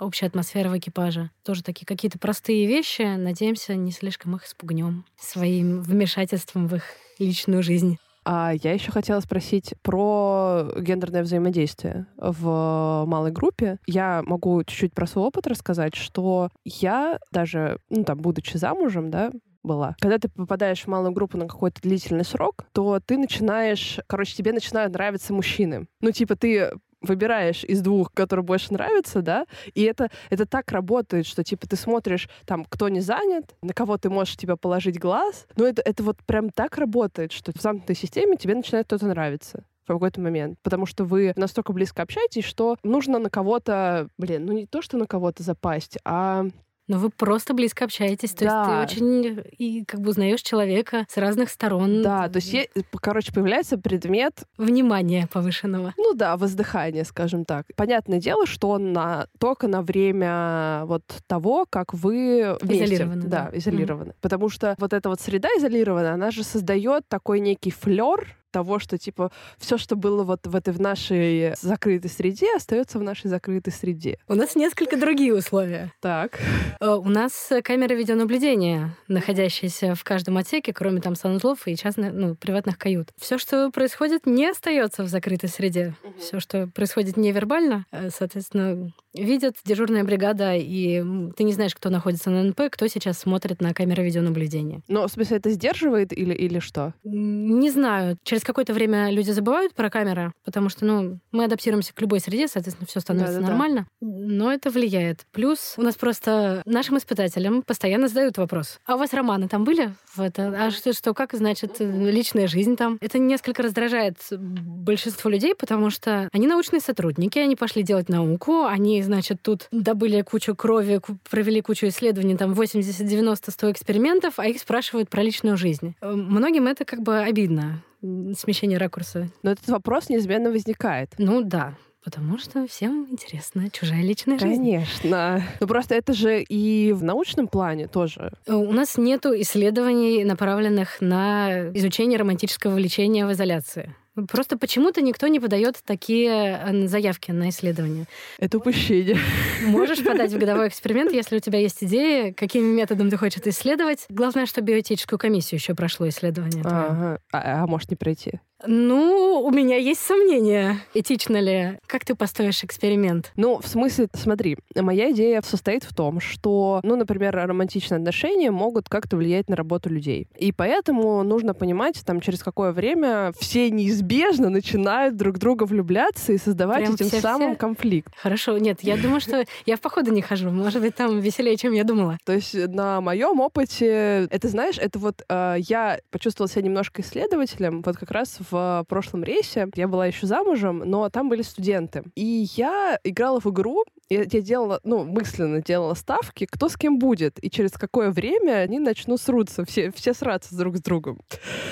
общая атмосфера в экипаже. Тоже такие какие-то простые вещи. Надеемся, не слишком их спугнем своим вмешательством в их личную жизнь. А я еще хотела спросить про гендерное взаимодействие в малой группе. Я могу чуть-чуть про свой опыт рассказать, что я даже, ну там, будучи замужем, да, была. Когда ты попадаешь в малую группу на какой-то длительный срок, то ты начинаешь, короче, тебе начинают нравиться мужчины. Ну, типа, ты выбираешь из двух, которые больше нравятся, да, и это, это так работает, что, типа, ты смотришь, там, кто не занят, на кого ты можешь, тебя положить глаз, но это, это вот прям так работает, что в замкнутой системе тебе начинает кто-то нравиться в какой-то момент, потому что вы настолько близко общаетесь, что нужно на кого-то, блин, ну не то, что на кого-то запасть, а но вы просто близко общаетесь, то Да. есть ты очень и как бы узнаешь человека с разных сторон. да, то есть, короче, появляется предмет Внимания повышенного. Ну да, воздыхание, скажем так. Понятное дело, что он на, только на время вот того, как вы вместе. Изолированы, Да, да. изолированы. Потому что вот эта вот среда изолированная, она же создает такой некий флер того, что типа все, что было вот в этой в нашей закрытой среде, остается в нашей закрытой среде. У нас несколько другие условия. Так. Э, У нас камеры видеонаблюдения, находящиеся в каждом отсеке, кроме там санузлов и частных, ну, приватных кают. Все, что происходит, не остается в закрытой среде. Все, что происходит невербально, э, соответственно, видят дежурная бригада, и ты не знаешь, кто находится на НП, кто сейчас смотрит на камеры видеонаблюдения. Но, в смысле, это сдерживает или, или что? Не знаю. Через какое-то время люди забывают про камеры, потому что, ну, мы адаптируемся к любой среде, соответственно, все становится Да-да-да. нормально. Но это влияет. Плюс у нас просто нашим испытателям постоянно задают вопрос. А у вас романы там были? В это? А что, что, как, значит, э, личная жизнь там? Это несколько раздражает большинство людей, потому что они научные сотрудники, они пошли делать науку, они, значит, тут добыли кучу крови, провели кучу исследований, там 80, 90, 100 экспериментов, а их спрашивают про личную жизнь. Э, Многим это как бы обидно, смещение ракурса. Но этот вопрос неизменно возникает. Ну да, потому что всем интересна чужая личная жизнь. Конечно. Ну просто это же и в научном плане тоже. Э, У нас нету исследований, направленных на изучение романтического влечения в изоляции. Просто почему-то никто не подает такие заявки на исследования. Это упущение. Можешь подать в годовой (laughs) эксперимент, если у тебя есть идеи, каким методом ты хочешь это исследовать. Главное, что биоэтическую комиссию еще прошло исследование. Ага. А, а может не пройти? Ну, у меня есть сомнения, этично ли. Как ты построишь эксперимент? Ну, в смысле, смотри, моя идея состоит в том, что, ну, например, романтичные отношения могут как-то влиять на работу людей. И поэтому нужно понимать, там, через какое время все неизбежно начинают друг друга влюбляться и создавать Прям этим все-все? самым конфликт. Хорошо, нет, я думаю, что я в походы не хожу. Может быть, там веселее, чем я думала. То есть на моем опыте, это, знаешь, это вот э, я почувствовала себя немножко исследователем, вот как раз в прошлом рейсе. Я была еще замужем, но там были студенты. И я играла в игру, и я делала, ну, мысленно делала ставки, кто с кем будет, и через какое время они начнут срутся, все, все сраться друг с другом.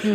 (laughs)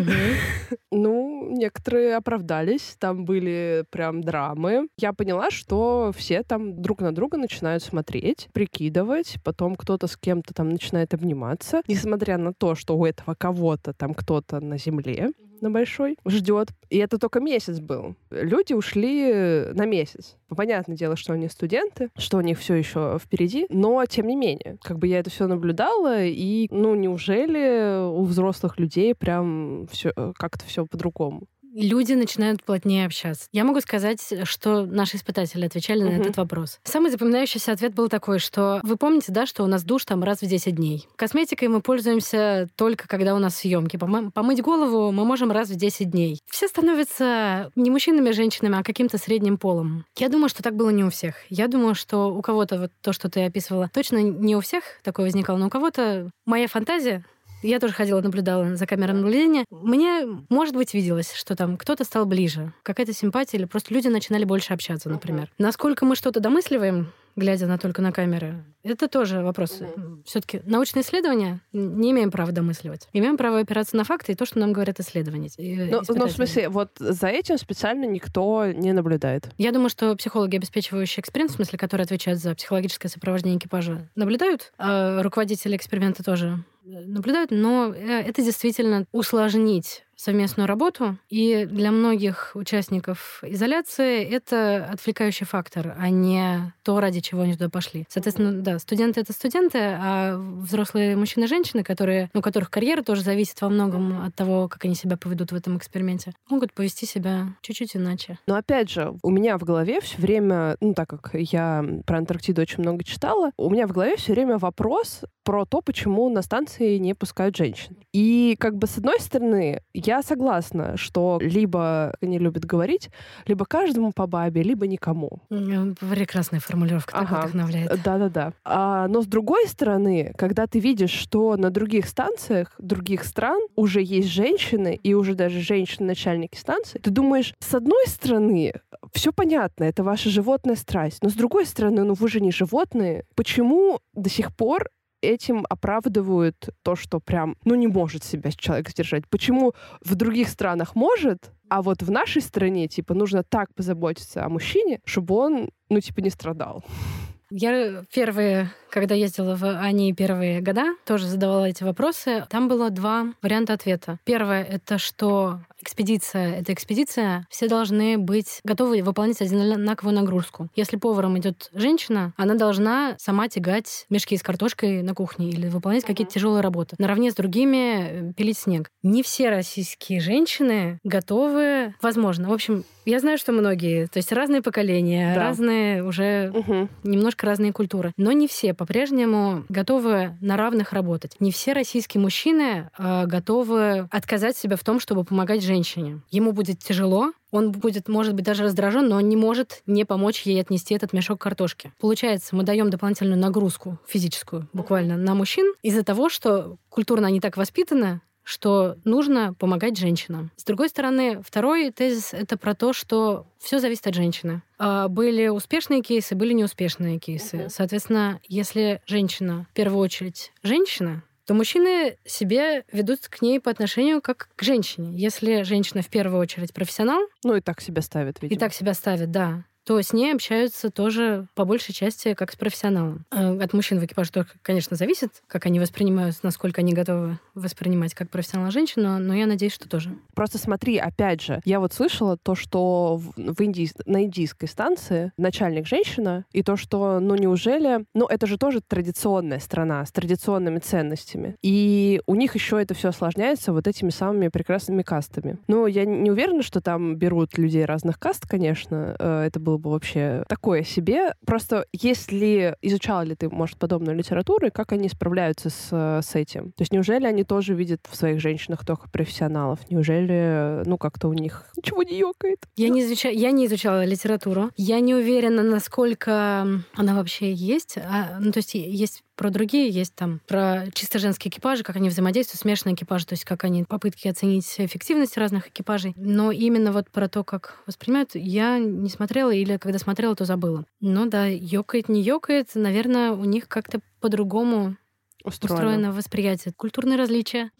Ну, некоторые оправдались, там были прям драмы. Я поняла, что все там друг на друга начинают смотреть, прикидывать, потом кто-то с кем-то там начинает обниматься, несмотря на то, что у этого кого-то там кто-то на земле на большой ждет. И это только месяц был. Люди ушли на месяц. Понятное дело, что они студенты, что у них все еще впереди, но тем не менее, как бы я это все наблюдала, и ну неужели у взрослых людей прям все как-то все по-другому? Люди начинают плотнее общаться. Я могу сказать, что наши испытатели отвечали на этот вопрос. Самый запоминающийся ответ был такой, что вы помните, да, что у нас душ там раз в 10 дней. Косметикой мы пользуемся только когда у нас съемки. Помыть голову мы можем раз в 10 дней. Все становятся не мужчинами, а женщинами, а каким-то средним полом. Я думаю, что так было не у всех. Я думаю, что у кого-то вот то, что ты описывала, точно не у всех такое возникало, но у кого-то моя фантазия я тоже ходила, наблюдала за камерой наблюдения. Мне, может быть, виделось, что там кто-то стал ближе, какая-то симпатия, или просто люди начинали больше общаться, например. Насколько мы что-то домысливаем, глядя на только на камеры, это тоже вопрос. Все-таки научные исследования не имеем права домысливать. Имеем право опираться на факты и то, что нам говорят исследования. э, Ну, ну, в смысле, вот за этим специально никто не наблюдает. Я думаю, что психологи, обеспечивающие эксперимент, в смысле, которые отвечают за психологическое сопровождение экипажа, наблюдают, а руководители эксперимента тоже. наблюдают, но э, это действительно усложнить совместную работу. И для многих участников изоляции это отвлекающий фактор, а не то, ради чего они туда пошли. Соответственно, да, студенты — это студенты, а взрослые мужчины и женщины, которые, у которых карьера тоже зависит во многом от того, как они себя поведут в этом эксперименте, могут повести себя чуть-чуть иначе. Но опять же, у меня в голове все время, ну, так как я про Антарктиду очень много читала, у меня в голове все время вопрос про то, почему на станции не пускают женщин. И как бы с одной стороны, я согласна, что либо они любят говорить, либо каждому по бабе, либо никому. Прекрасная формулировка, ага. так вдохновляет. Да-да-да. А, но с другой стороны, когда ты видишь, что на других станциях других стран уже есть женщины, и уже даже женщины-начальники станции, ты думаешь, с одной стороны, все понятно, это ваша животная страсть, но с другой стороны, ну вы же не животные. Почему до сих пор этим оправдывают то, что прям, ну, не может себя человек сдержать. Почему в других странах может, а вот в нашей стране, типа, нужно так позаботиться о мужчине, чтобы он, ну, типа, не страдал. Я первые, когда ездила в АНИ первые года, тоже задавала эти вопросы. Там было два варианта ответа. Первое — это что экспедиция — это экспедиция, все должны быть готовы выполнять одинаковую нагрузку. Если поваром идет женщина, она должна сама тягать мешки с картошкой на кухне или выполнять какие-то тяжелые работы. Наравне с другими э, пилить снег. Не все российские женщины готовы, возможно. В общем, я знаю, что многие, то есть разные поколения, да. разные уже угу. немножко разные культуры, но не все по-прежнему готовы на равных работать. Не все российские мужчины э, готовы отказать себя в том, чтобы помогать женщине. Ему будет тяжело, он будет, может быть, даже раздражен, но он не может не помочь ей отнести этот мешок картошки. Получается, мы даем дополнительную нагрузку физическую буквально на мужчин из-за того, что культурно они так воспитаны, что нужно помогать женщинам. С другой стороны, второй тезис — это про то, что все зависит от женщины. А, были успешные кейсы, были неуспешные кейсы. Uh-huh. Соответственно, если женщина, в первую очередь, женщина, то мужчины себе ведут к ней по отношению как к женщине. Если женщина в первую очередь профессионал... Ну и так себя ставит, видимо. И так себя ставит, да то с ней общаются тоже по большей части как с профессионалом. Э, от мужчин в экипаже тоже, конечно, зависит, как они воспринимают, насколько они готовы воспринимать как профессионала женщину, но я надеюсь, что тоже. Просто смотри, опять же, я вот слышала то, что в Индии, на индийской станции начальник женщина, и то, что, ну, неужели... Ну, это же тоже традиционная страна с традиционными ценностями. И у них еще это все осложняется вот этими самыми прекрасными кастами. Ну, я не уверена, что там берут людей разных каст, конечно. Э, это было было бы вообще такое себе. Просто если изучала ли ты, может, подобную литературу, и как они справляются с, с этим? То есть неужели они тоже видят в своих женщинах только профессионалов? Неужели, ну, как-то у них ничего не ёкает? Я не, изучала, я не изучала литературу. Я не уверена, насколько она вообще есть. А, ну, то есть есть про другие есть там, про чисто женские экипажи, как они взаимодействуют, смешанные экипажи, то есть как они, попытки оценить эффективность разных экипажей. Но именно вот про то, как воспринимают, я не смотрела или когда смотрела, то забыла. Но да, ёкает, не ёкает, наверное, у них как-то по-другому устроено. устроено восприятие. Культурные различия.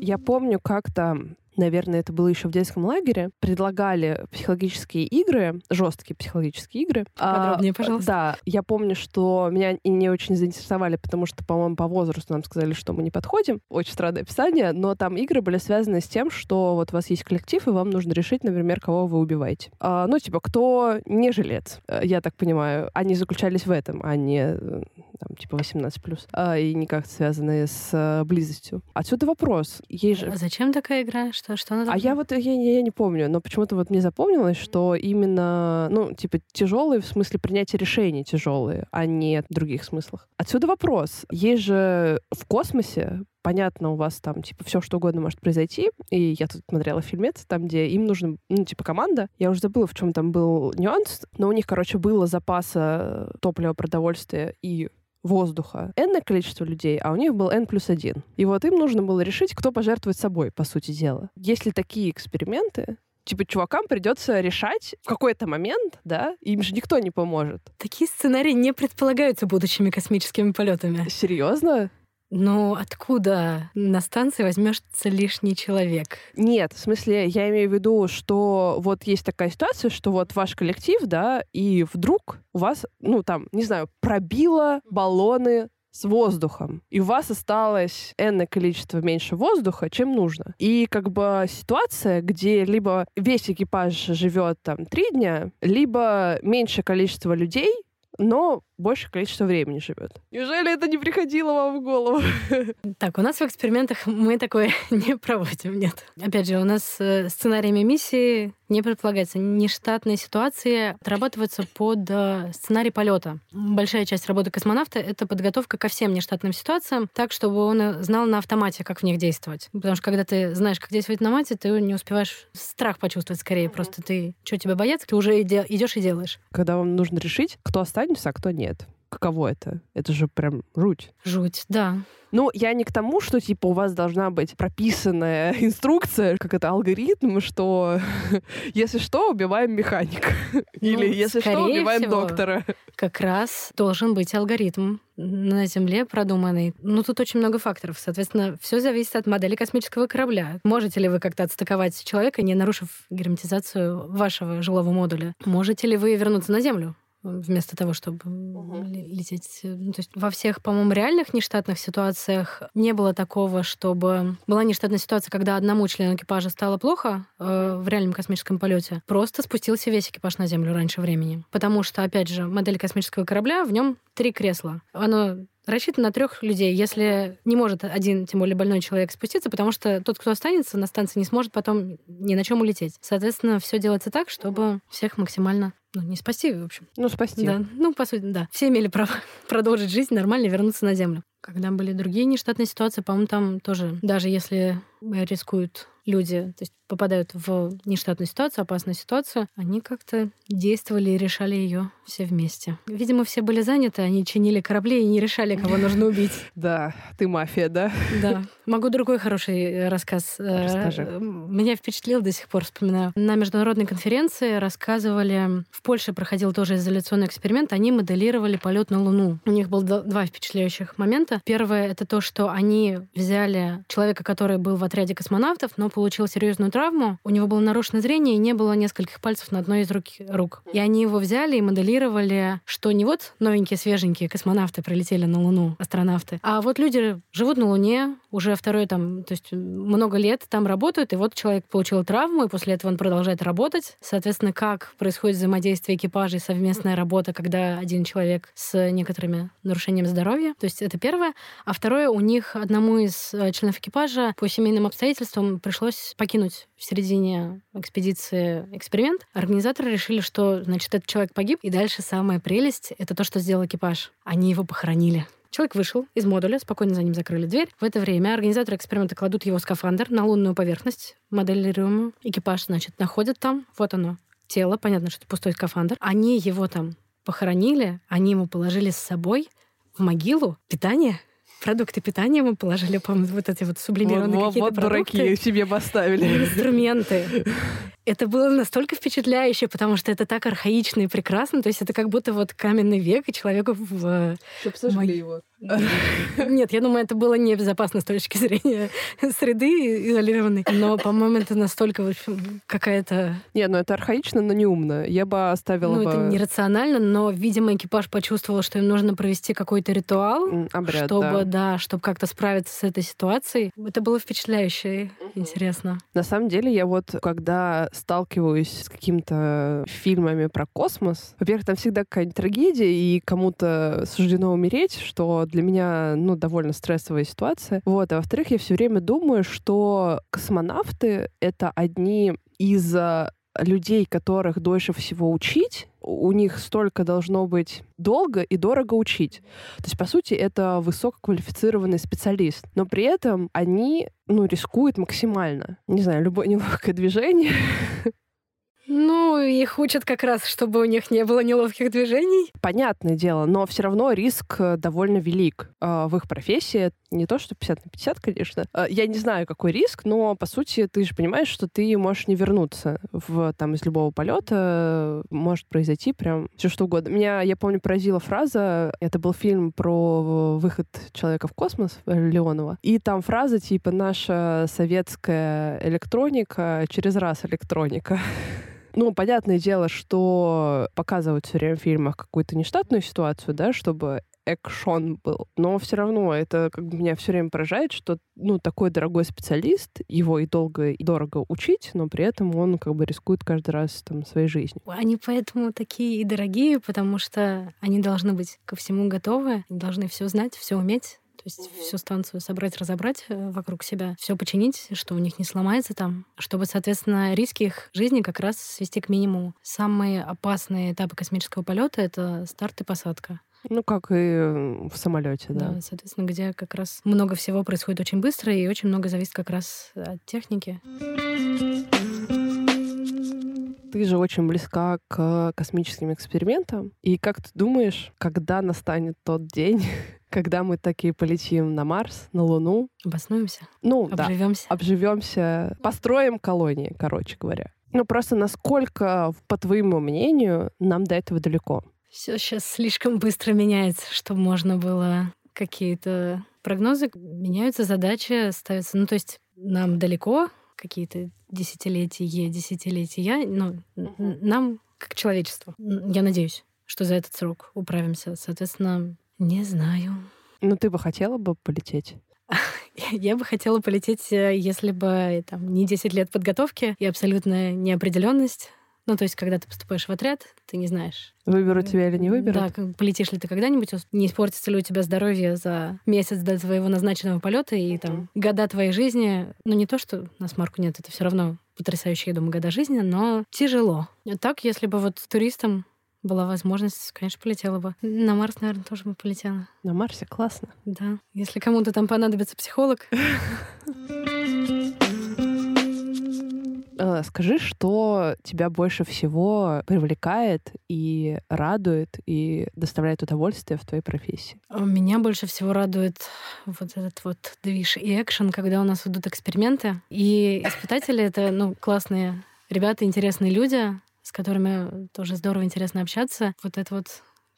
Я помню как-то наверное, это было еще в детском лагере, предлагали психологические игры, жесткие психологические игры. Подробнее, а, пожалуйста. Да, я помню, что меня и не очень заинтересовали, потому что, по-моему, по возрасту нам сказали, что мы не подходим. Очень странное описание, но там игры были связаны с тем, что вот у вас есть коллектив, и вам нужно решить, например, кого вы убиваете. А, ну, типа, кто не жилец, э, я так понимаю. Они заключались в этом, а не э, там, типа 18+, а, и никак связанные с а, близостью. Отсюда вопрос. Есть же... А зачем такая игра? Что что, что она А я вот, я, я не помню, но почему-то вот мне запомнилось, что именно, ну, типа, тяжелые в смысле принятия решений тяжелые, а не в других смыслах. Отсюда вопрос. Есть же в космосе понятно, у вас там, типа, все что угодно может произойти. И я тут смотрела фильмец, там, где им нужно, ну, типа, команда. Я уже забыла, в чем там был нюанс, но у них, короче, было запаса топлива, продовольствия и воздуха энное количество людей, а у них был n плюс один. И вот им нужно было решить, кто пожертвует собой, по сути дела. Если такие эксперименты, типа, чувакам придется решать в какой-то момент, да, им же никто не поможет. Такие сценарии не предполагаются будущими космическими полетами. Серьезно? Но откуда на станции возьмется лишний человек? Нет, в смысле, я имею в виду, что вот есть такая ситуация, что вот ваш коллектив, да, и вдруг у вас, ну там, не знаю, пробило баллоны с воздухом, и у вас осталось энное количество меньше воздуха, чем нужно. И как бы ситуация, где либо весь экипаж живет там три дня, либо меньшее количество людей, но большее количество времени живет. Неужели это не приходило вам в голову? (laughs) Так, у нас в экспериментах мы такое (laughs) не проводим, нет. Опять же, у нас э, сценариями миссии не предполагается нештатные ситуации отрабатываются под э, сценарий полета. Большая часть работы космонавта — это подготовка ко всем нештатным ситуациям, так, чтобы он э, знал на автомате, как в них действовать. Потому что когда ты знаешь, как действовать на мате, ты не успеваешь страх почувствовать скорее. Просто ты, что тебя бояться, ты уже идешь и делаешь. Когда вам нужно решить, кто останется, а кто нет. Каково это? Это же прям жуть. Жуть, да. Ну, я не к тому, что, типа, у вас должна быть прописанная (laughs) инструкция, как это, алгоритм, что (laughs) если что, убиваем механика. (laughs) Или ну, если что, убиваем всего, доктора. Как раз должен быть алгоритм на Земле продуманный. Ну, тут очень много факторов. Соответственно, все зависит от модели космического корабля. Можете ли вы как-то отстыковать человека, не нарушив герметизацию вашего жилого модуля? Можете ли вы вернуться на Землю? Вместо того, чтобы угу. лететь. Ну, то есть во всех, по-моему, реальных нештатных ситуациях не было такого, чтобы была нештатная ситуация, когда одному члену экипажа стало плохо э, в реальном космическом полете. Просто спустился весь экипаж на Землю раньше времени. Потому что, опять же, модель космического корабля, в нем три кресла. Оно рассчитан на трех людей, если не может один, тем более больной человек, спуститься, потому что тот, кто останется на станции, не сможет потом ни на чем улететь. Соответственно, все делается так, чтобы всех максимально ну, не спасти, в общем. Ну, спасти. Да, ну, по сути, да. Все имели право (laughs) продолжить жизнь нормально вернуться на Землю. Когда были другие нештатные ситуации, по-моему, там тоже, даже если рискуют люди, то есть попадают в нештатную ситуацию, опасную ситуацию, они как-то действовали и решали ее все вместе. Видимо, все были заняты, они чинили корабли и не решали, кого нужно убить. (laughs) Да, ты мафия, да? Да. Могу другой хороший э, рассказ. Э, Расскажи. Меня впечатлил до сих пор, вспоминаю. На международной конференции рассказывали, в Польше проходил тоже изоляционный эксперимент, они моделировали полет на Луну. У них было два впечатляющих момента. Первое — это то, что они взяли человека, который был в отряде космонавтов, но получил серьезную травму, у него было нарушено зрение и не было нескольких пальцев на одной из руки, рук. И они его взяли и моделировали, что не вот новенькие, свеженькие космонавты прилетели на Луну, астронавты, а вот люди живут на Луне уже второй там, то есть много лет там работают, и вот человек получил травму, и после этого он продолжает работать. Соответственно, как происходит взаимодействие экипажей, совместная работа, когда один человек с некоторыми нарушениями здоровья. То есть это первое. А второе, у них одному из э, членов экипажа по семейным обстоятельствам пришлось покинуть в середине экспедиции эксперимент, организаторы решили, что, значит, этот человек погиб, и дальше самая прелесть — это то, что сделал экипаж. Они его похоронили. Человек вышел из модуля, спокойно за ним закрыли дверь. В это время организаторы эксперимента кладут его скафандр на лунную поверхность, моделируемую. Экипаж, значит, находит там, вот оно, тело, понятно, что это пустой скафандр. Они его там похоронили, они ему положили с собой в могилу питание, продукты питания мы положили, по-моему, вот эти вот сублимированные вот, какие-то вот продукты. дураки себе поставили. (laughs) Инструменты. Это было настолько впечатляюще, потому что это так архаично и прекрасно. То есть это как будто вот каменный век, и человеку в... Чтобы сожгли его. Нет, я думаю, это было небезопасно с точки зрения (laughs) среды изолированной. Но, по-моему, это настолько в общем, какая-то... Не, ну это архаично, но не умно. Я бы оставила Ну, бы... это нерационально, но, видимо, экипаж почувствовал, что им нужно провести какой-то ритуал, Обряд, чтобы, да. да, чтобы как-то справиться с этой ситуацией. Это было впечатляюще и интересно. На самом деле, я вот, когда сталкиваюсь с какими-то фильмами про космос, во-первых, там всегда какая-нибудь трагедия, и кому-то суждено умереть, что для меня, ну, довольно стрессовая ситуация. Вот. А во-вторых, я все время думаю, что космонавты — это одни из а, людей, которых дольше всего учить, у них столько должно быть долго и дорого учить. То есть, по сути, это высококвалифицированный специалист. Но при этом они, ну, рискуют максимально. Не знаю, любое неловкое движение (laughs) Ну, их учат как раз, чтобы у них не было неловких движений. Понятное дело, но все равно риск э, довольно велик э, в их профессии. Не то, что 50 на 50, конечно. Э, я не знаю, какой риск, но, по сути, ты же понимаешь, что ты можешь не вернуться в, там, из любого полета. Может произойти прям все что угодно. Меня, я помню, поразила фраза, это был фильм про выход человека в космос, Леонова, и там фраза типа «наша советская электроника через раз электроника». (laughs) Ну, понятное дело, что показывают все время в фильмах какую-то нештатную ситуацию, да, чтобы экшон был. Но все равно это как бы меня все время поражает, что ну, такой дорогой специалист, его и долго, и дорого учить, но при этом он как бы рискует каждый раз там своей жизнью. Они поэтому такие и дорогие, потому что они должны быть ко всему готовы, должны все знать, все уметь. То есть всю станцию собрать, разобрать э, вокруг себя, все починить, что у них не сломается там, чтобы, соответственно, риски их жизни как раз свести к минимуму. Самые опасные этапы космического полета это старт и посадка. Ну, как и в самолете, да. Да, соответственно, где как раз много всего происходит очень быстро, и очень много зависит как раз от техники. Ты же очень близка к космическим экспериментам. И как ты думаешь, когда настанет тот день, (laughs) когда мы такие полетим на Марс, на Луну? Обоснуемся? Ну, обживемся. да. Обживемся. Построим колонии, короче говоря. Ну, просто насколько, по твоему мнению, нам до этого далеко? Все сейчас слишком быстро меняется, чтобы можно было какие-то прогнозы меняются, задачи ставятся. Ну, то есть нам далеко, какие-то десятилетия, десятилетия, но нам, как человечеству, я надеюсь, что за этот срок управимся. Соответственно, не знаю. Ну, ты бы хотела бы полететь? (laughs) Я бы хотела полететь, э, если бы там не 10 лет подготовки и абсолютная неопределенность, ну, то есть, когда ты поступаешь в отряд, ты не знаешь. Выберут тебя или не выберут? Да, полетишь ли ты когда-нибудь, не испортится ли у тебя здоровье за месяц до твоего назначенного полета и там года твоей жизни. Ну, не то, что на смарку нет, это все равно потрясающие, я думаю, года жизни, но тяжело. А так, если бы вот туристам была возможность, конечно, полетела бы. На Марс, наверное, тоже бы полетела. На Марсе классно. Да. Если кому-то там понадобится психолог. (laughs) Э, скажи, что тебя больше всего привлекает и радует, и доставляет удовольствие в твоей профессии? А меня больше всего радует вот этот вот движ и экшен, когда у нас идут эксперименты. И испытатели — это ну, классные ребята, интересные люди, с которыми тоже здорово интересно общаться. Вот это вот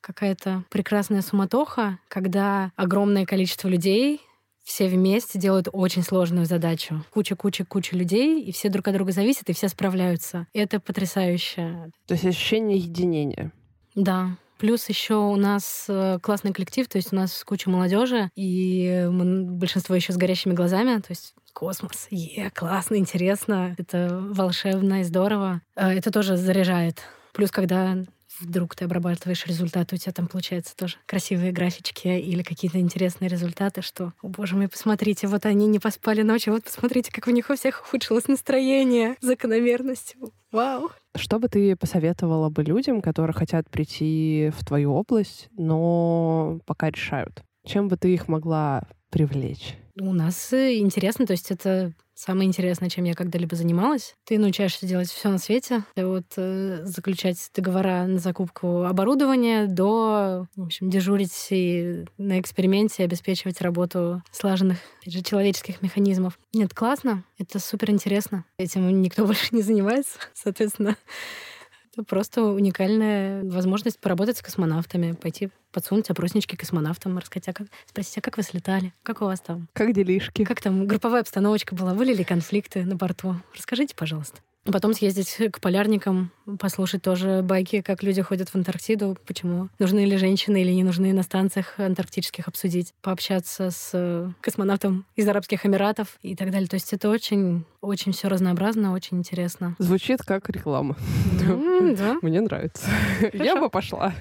какая-то прекрасная суматоха, когда огромное количество людей все вместе делают очень сложную задачу. Куча-куча-куча людей, и все друг от друга зависят, и все справляются. Это потрясающе. То есть ощущение единения. Да. Плюс еще у нас э, классный коллектив, то есть у нас куча молодежи, и большинство еще с горящими глазами, то есть космос, е, классно, интересно, это волшебно и здорово. Э, это тоже заряжает. Плюс, когда вдруг ты обрабатываешь результаты, у тебя там получается тоже красивые графички или какие-то интересные результаты, что, о боже мой, посмотрите, вот они не поспали ночью, вот посмотрите, как у них у всех ухудшилось настроение, закономерность. Вау. Что бы ты посоветовала бы людям, которые хотят прийти в твою область, но пока решают? Чем бы ты их могла привлечь? У нас э, интересно, то есть это самое интересное, чем я когда-либо занималась. Ты научаешься делать все на свете, вот э, заключать договора на закупку оборудования до, в общем, дежурить и на эксперименте обеспечивать работу слаженных же, человеческих механизмов. Нет, классно, это супер интересно. Этим никто (laughs) больше не занимается, соответственно. Это просто уникальная возможность поработать с космонавтами, пойти подсунуть опроснички космонавтам, рассказать, а как, спросить, а как вы слетали? Как у вас там? Как делишки? Как там групповая обстановочка была? Были ли конфликты на борту? Расскажите, пожалуйста. Потом съездить к полярникам, послушать тоже байки, как люди ходят в Антарктиду, почему нужны ли женщины или не нужны на станциях антарктических обсудить, пообщаться с э, космонавтом из Арабских Эмиратов и так далее. То есть это очень, очень все разнообразно, очень интересно. Звучит как реклама. Да. Мне нравится. Я бы пошла.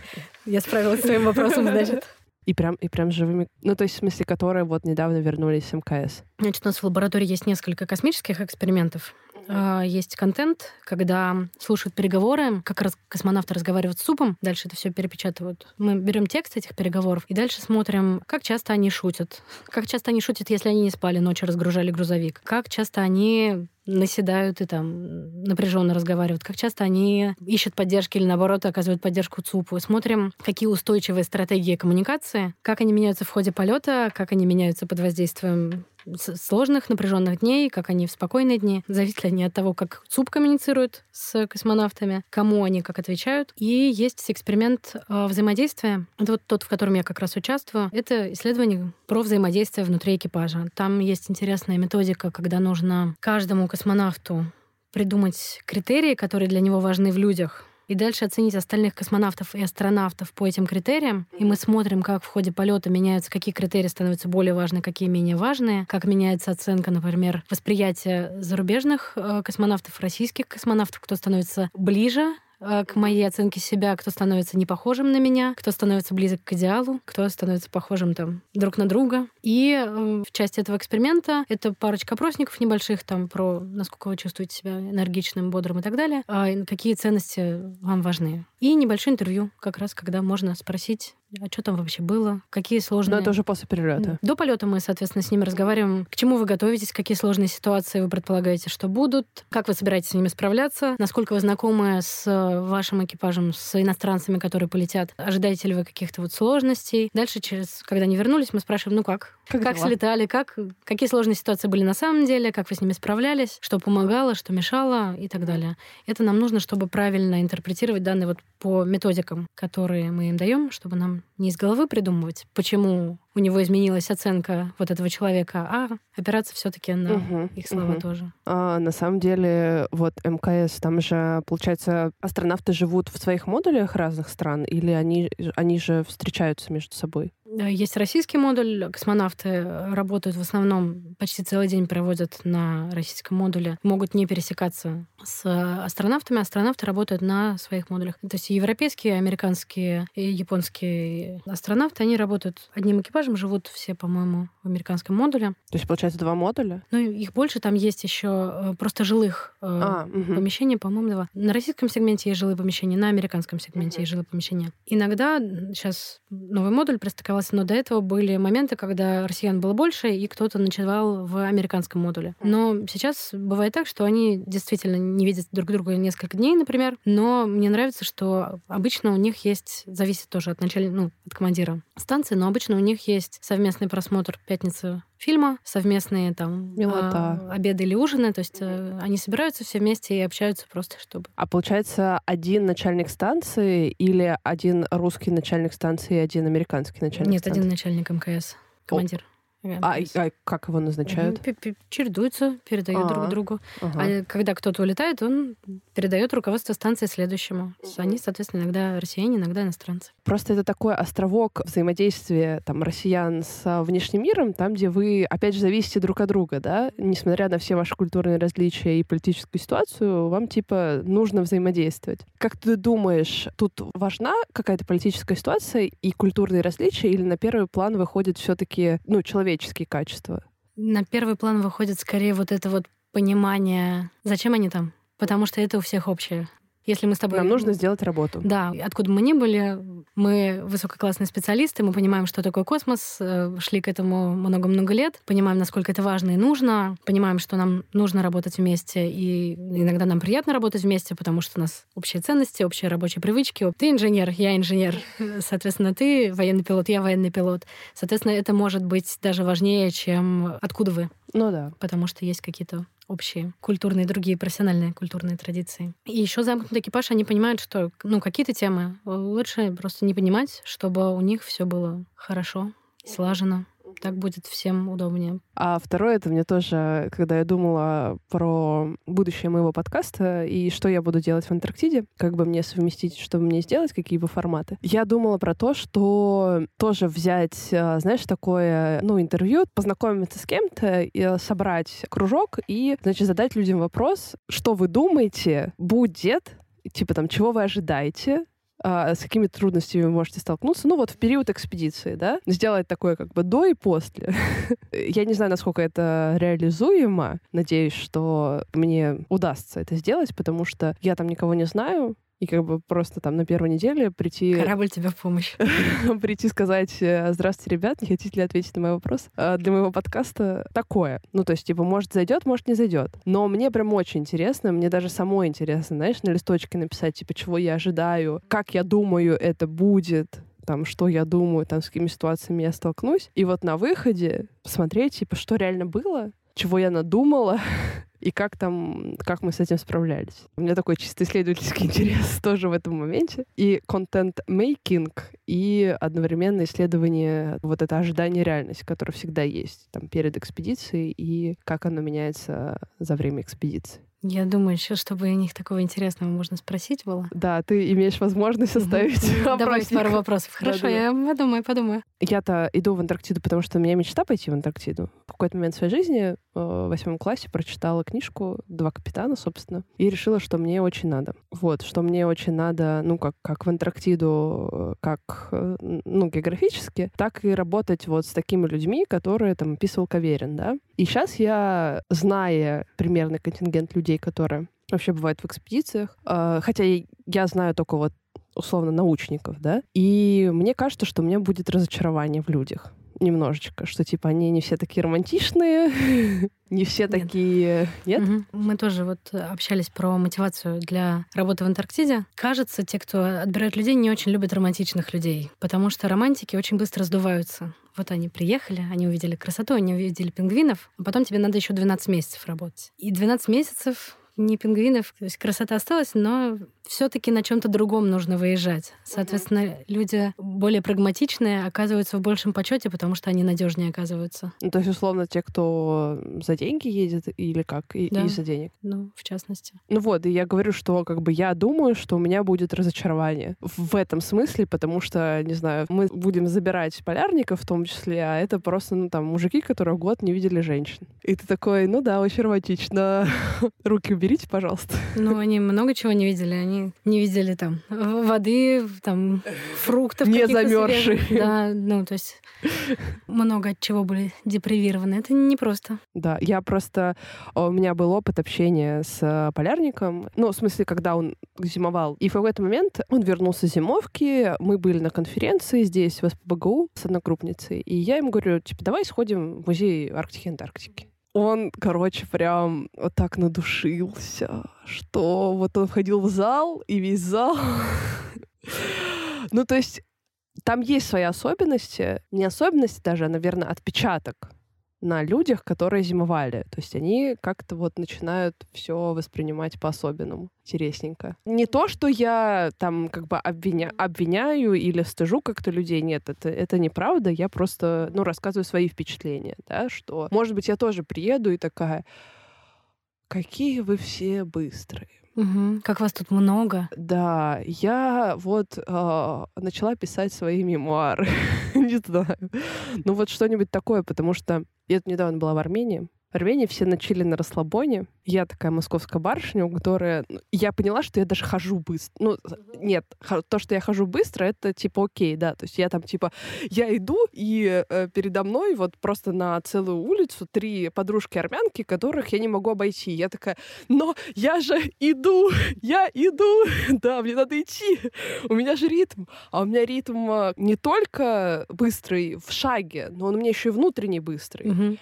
Я справилась с своим вопросом, значит. И прям, и прям живыми, ну, то есть, в смысле, которые вот недавно вернулись с МКС. Значит, у нас в лаборатории есть несколько космических экспериментов. А, есть контент, когда слушают переговоры, как раз космонавты разговаривают с супом, дальше это все перепечатывают. Мы берем текст этих переговоров и дальше смотрим, как часто они шутят. Как часто они шутят, если они не спали ночью, разгружали грузовик. Как часто они наседают и там напряженно разговаривают, как часто они ищут поддержки или наоборот оказывают поддержку ЦУПу. Смотрим, какие устойчивые стратегии коммуникации, как они меняются в ходе полета, как они меняются под воздействием сложных, напряженных дней, как они в спокойные дни. Зависит ли они от того, как ЦУП коммуницирует с космонавтами, кому они как отвечают. И есть эксперимент э, взаимодействия. Это вот тот, в котором я как раз участвую. Это исследование про взаимодействие внутри экипажа. Там есть интересная методика, когда нужно каждому космонавту придумать критерии, которые для него важны в людях, и дальше оценить остальных космонавтов и астронавтов по этим критериям. И мы смотрим, как в ходе полета меняются, какие критерии становятся более важны, какие менее важные, как меняется оценка, например, восприятия зарубежных э, космонавтов, российских космонавтов, кто становится ближе к моей оценке себя, кто становится не похожим на меня, кто становится близок к идеалу, кто становится похожим там друг на друга. И э, в части этого эксперимента это парочка опросников небольших там про насколько вы чувствуете себя энергичным, бодрым и так далее, а какие ценности вам важны. И небольшое интервью, как раз когда можно спросить а что там вообще было, какие сложные... Но это уже после перелета. До полета мы, соответственно, с ними разговариваем, к чему вы готовитесь, какие сложные ситуации вы предполагаете, что будут, как вы собираетесь с ними справляться, насколько вы знакомы с вашим экипажем, с иностранцами, которые полетят, ожидаете ли вы каких-то вот сложностей. Дальше, через, когда они вернулись, мы спрашиваем, ну как? Как, как слетали, как, какие сложные ситуации были на самом деле, как вы с ними справлялись, что помогало, что мешало и так далее. Это нам нужно, чтобы правильно интерпретировать данные вот по методикам, которые мы им даем, чтобы нам не из головы придумывать, почему у него изменилась оценка вот этого человека, а опираться все-таки на угу, их слова угу. тоже. А, на самом деле, вот МКС, там же, получается, астронавты живут в своих модулях разных стран, или они, они же встречаются между собой? Есть российский модуль. Космонавты работают в основном, почти целый день проводят на российском модуле. Могут не пересекаться с астронавтами. Астронавты работают на своих модулях. То есть европейские, американские и японские астронавты, они работают одним экипажем, живут все, по-моему, американском модуле. То есть, получается, два модуля? Ну, их больше. Там есть еще э, просто жилых э, а, угу. помещений, по-моему, два. На российском сегменте есть жилые помещения, на американском сегменте угу. есть жилые помещения. Иногда сейчас новый модуль пристыковался, но до этого были моменты, когда россиян было больше, и кто-то ночевал в американском модуле. Но сейчас бывает так, что они действительно не видят друг друга несколько дней, например, но мне нравится, что обычно у них есть, зависит тоже от начальника, ну, от командира станции, но обычно у них есть совместный просмотр пятницы фильма, совместные там Милота. А, обеды или ужины, то есть э, они собираются все вместе и общаются просто, чтобы... А получается, один начальник станции или один русский начальник станции и один американский начальник Нет, станции? один начальник МКС, командир. О. А, а как его назначают? Чередуются, передают А-а-а. друг другу. Ага. А когда кто-то улетает, он передает руководство станции следующему. Они, соответственно, иногда россияне, иногда иностранцы. Просто это такой островок взаимодействия там, россиян с внешним миром, там, где вы, опять же, зависите друг от друга, да? Несмотря на все ваши культурные различия и политическую ситуацию, вам, типа, нужно взаимодействовать. Как ты думаешь, тут важна какая-то политическая ситуация и культурные различия, или на первый план выходит все таки ну, человек человеческие качества? На первый план выходит скорее вот это вот понимание, зачем они там. Потому что это у всех общее. Если мы с тобой... Нам нужно сделать работу. Да, откуда мы ни были, мы высококлассные специалисты, мы понимаем, что такое космос, э, шли к этому много-много лет, понимаем, насколько это важно и нужно, понимаем, что нам нужно работать вместе, и иногда нам приятно работать вместе, потому что у нас общие ценности, общие рабочие привычки. Ты инженер, я инженер. (laughs) Соответственно, ты военный пилот, я военный пилот. Соответственно, это может быть даже важнее, чем откуда вы. Ну да. Потому что есть какие-то общие культурные, другие профессиональные культурные традиции. И еще замкнутый экипаж, они понимают, что ну, какие-то темы лучше просто не понимать, чтобы у них все было хорошо, слажено. Так будет всем удобнее. А второе, это мне тоже, когда я думала про будущее моего подкаста и что я буду делать в Антарктиде, как бы мне совместить, что мне сделать, какие бы форматы. Я думала про то, что тоже взять, а, знаешь, такое, ну, интервью, познакомиться с кем-то, и собрать кружок и, значит, задать людям вопрос, что вы думаете будет типа там, чего вы ожидаете, а, с какими трудностями вы можете столкнуться, ну вот в период экспедиции, да, сделать такое как бы до и после. (laughs) Я не знаю, насколько это реализуемо. Надеюсь, что мне удастся это сделать, потому что я там никого не знаю, и как бы просто там на первой неделе прийти... Корабль тебе в помощь. (laughs) прийти сказать, э, здравствуйте, ребят, не хотите ли ответить на мой вопрос? А для моего подкаста такое. Ну, то есть, типа, может, зайдет, может, не зайдет. Но мне прям очень интересно, мне даже самой интересно, знаешь, на листочке написать, типа, чего я ожидаю, как я думаю, это будет, там, что я думаю, там, с какими ситуациями я столкнусь. И вот на выходе посмотреть, типа, что реально было, чего я надумала, (laughs) и как там, как мы с этим справлялись. У меня такой чисто исследовательский (laughs) интерес тоже в этом моменте. И контент-мейкинг, и одновременно исследование вот это ожидание реальности, которое всегда есть там перед экспедицией, и как оно меняется за время экспедиции. Я думаю, еще, чтобы у них такого интересного можно спросить было. Да, ты имеешь возможность оставить Добавить опросник. пару вопросов. Хорошо, Да-да-да. я подумаю, подумаю. Я-то иду в Антарктиду, потому что у меня мечта пойти в Антарктиду. В какой-то момент своей жизни, в восьмом классе, прочитала книжку «Два капитана», собственно, и решила, что мне очень надо. Вот, что мне очень надо, ну, как, как в Антарктиду, как, э, ну, географически, так и работать вот с такими людьми, которые там описывал Каверин, да. И сейчас я, зная примерный контингент людей, которые вообще бывают в экспедициях, э, хотя я знаю только вот условно научников, да, и мне кажется, что у меня будет разочарование в людях немножечко, что типа они не все такие романтичные, (laughs) не все Нет. такие... Нет? Мгм. Мы тоже вот э, общались про мотивацию для работы в Антарктиде. Кажется, те, кто отбирают людей, не очень любят романтичных людей, потому что романтики очень быстро сдуваются. Вот они приехали, они увидели красоту, они увидели пингвинов, а потом тебе надо еще 12 месяцев работать. И 12 месяцев не пингвинов, то есть красота осталась, но все-таки на чем-то другом нужно выезжать. Соответственно, люди более прагматичные оказываются в большем почете, потому что они надежнее оказываются. Ну, то есть, условно, те, кто за деньги едет или как? И, Да. Из-за денег. Ну, в частности. Ну вот, и я говорю, что как бы я думаю, что у меня будет разочарование в этом смысле, потому что, не знаю, мы будем забирать полярников в том числе, а это просто, ну, там, мужики, которые год не видели женщин. И ты такой, ну да, очень романтично. (laughs) Руки уберите, пожалуйста. Ну, они много чего не видели. Они не видели там воды, там фруктов. Не замерзшие. Да, ну, то есть много от чего были депривированы. Это непросто. Да, я просто... а, У меня был опыт общения с э, полярником. Ну, в смысле, когда он зимовал. И в какой-то момент он вернулся с зимовки. Мы были на конференции здесь, в СПБГУ, с одногруппницей. И я ему говорю, типа, давай сходим в музей Арктики и Антарктики. Он, короче, прям вот так надушился, что вот он входил в зал, и весь зал... (laughs) Ну, то есть там есть свои особенности. Не особенности даже, а, наверное, отпечаток на людях, которые зимовали. То есть они как-то вот начинают все воспринимать по-особенному. Интересненько. Не то, что я там как бы обвиня... обвиняю или стыжу как-то людей. Нет, это, это неправда. Я просто, ну, рассказываю свои впечатления, да, что, может быть, я тоже приеду и такая, какие вы все быстрые. Мгм. Как вас тут много. Да, я вот э, начала писать свои мемуары. (laughs) Не знаю. Ну вот что-нибудь такое, потому что я недавно была в Армении. В Армении все начали на расслабоне. Я такая московская барышня, у которой... ну, Я поняла, что я даже хожу быстро. Ну, нет, то, что я хожу быстро, это типа окей, да. То есть я там типа... Я иду, и э, передо мной вот просто на целую улицу три подружки-армянки, которых я не могу обойти. Я такая, но я же иду, я иду, (laughs) да, мне надо идти, у меня же ритм. А у меня ритм а, не только быстрый в шаге, но он у меня еще и внутренний быстрый. Мгм.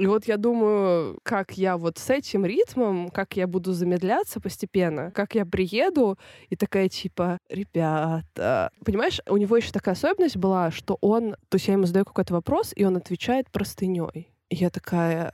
И вот я думаю, как я вот с этим ритмом, как я буду замедляться постепенно, как я приеду и такая типа, ребята, понимаешь, у него еще такая особенность была, что он, то есть я ему задаю какой-то вопрос, и он отвечает простыней. И я такая,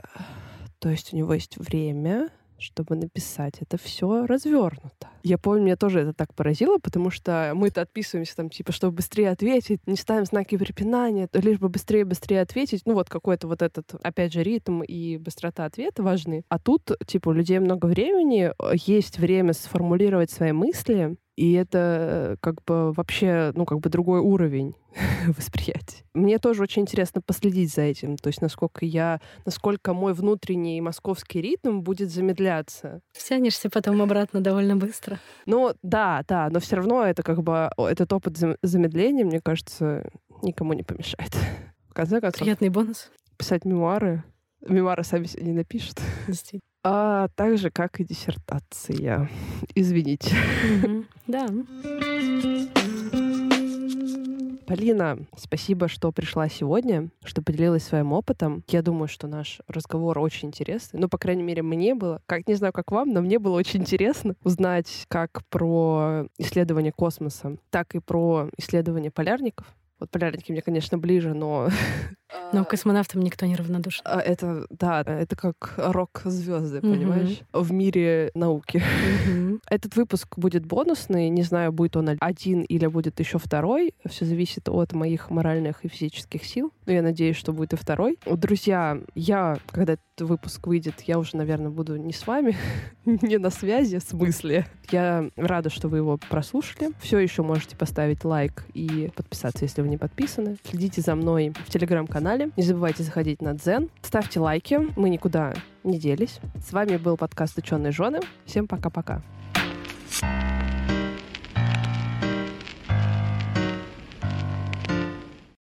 то есть у него есть время, чтобы написать это все развернуто. Я помню, меня тоже это так поразило, потому что мы-то отписываемся там, типа, чтобы быстрее ответить, не ставим знаки препинания, лишь бы быстрее-быстрее ответить. Ну вот какой-то вот этот, опять же, ритм и быстрота ответа важны. А тут, типа, у людей много времени, э, есть время сформулировать свои мысли, и это э, как бы вообще, ну, как бы другой уровень (laughs) восприятия. Мне тоже очень интересно последить за этим, то есть насколько я, насколько мой внутренний московский ритм будет замедляться. Тянешься потом обратно довольно быстро. Ну, да, да, но все равно это как бы этот опыт зам- замедления, мне кажется, никому не помешает. (laughs) В конце концов, Приятный бонус. писать мемуары. Мемуары сами себе не напишут. (laughs) Действительно. А так же, как и диссертация. (laughs) Извините. (laughs) Да. Полина, спасибо, что пришла сегодня, что поделилась своим опытом. Я думаю, что наш разговор очень интересный. Ну, по крайней мере, мне было. Как не знаю, как вам, но мне было очень (laughs) интересно узнать как про исследование космоса, так и про исследование полярников. Вот полярники мне, конечно, ближе, но Но к космонавтам никто не равнодушен. А, Это, да, это как рок-звезды, Мгм. понимаешь? В мире науки. Мгм. (laughs) Этот выпуск будет бонусный. Не знаю, будет он один или будет еще второй. Все зависит от моих моральных и физических сил. Но я надеюсь, что будет и второй. Друзья, я, когда этот выпуск выйдет, я уже, наверное, буду не с вами, (laughs) не на связи, в смысле. Я рада, что вы его прослушали. Все еще можете поставить лайк и подписаться, если вы не подписаны. Следите за мной в телеграм-канале канале. Не забывайте заходить на Дзен. Ставьте лайки. Мы никуда не делись. С вами был подкаст «Ученые жены». Всем пока-пока. thank you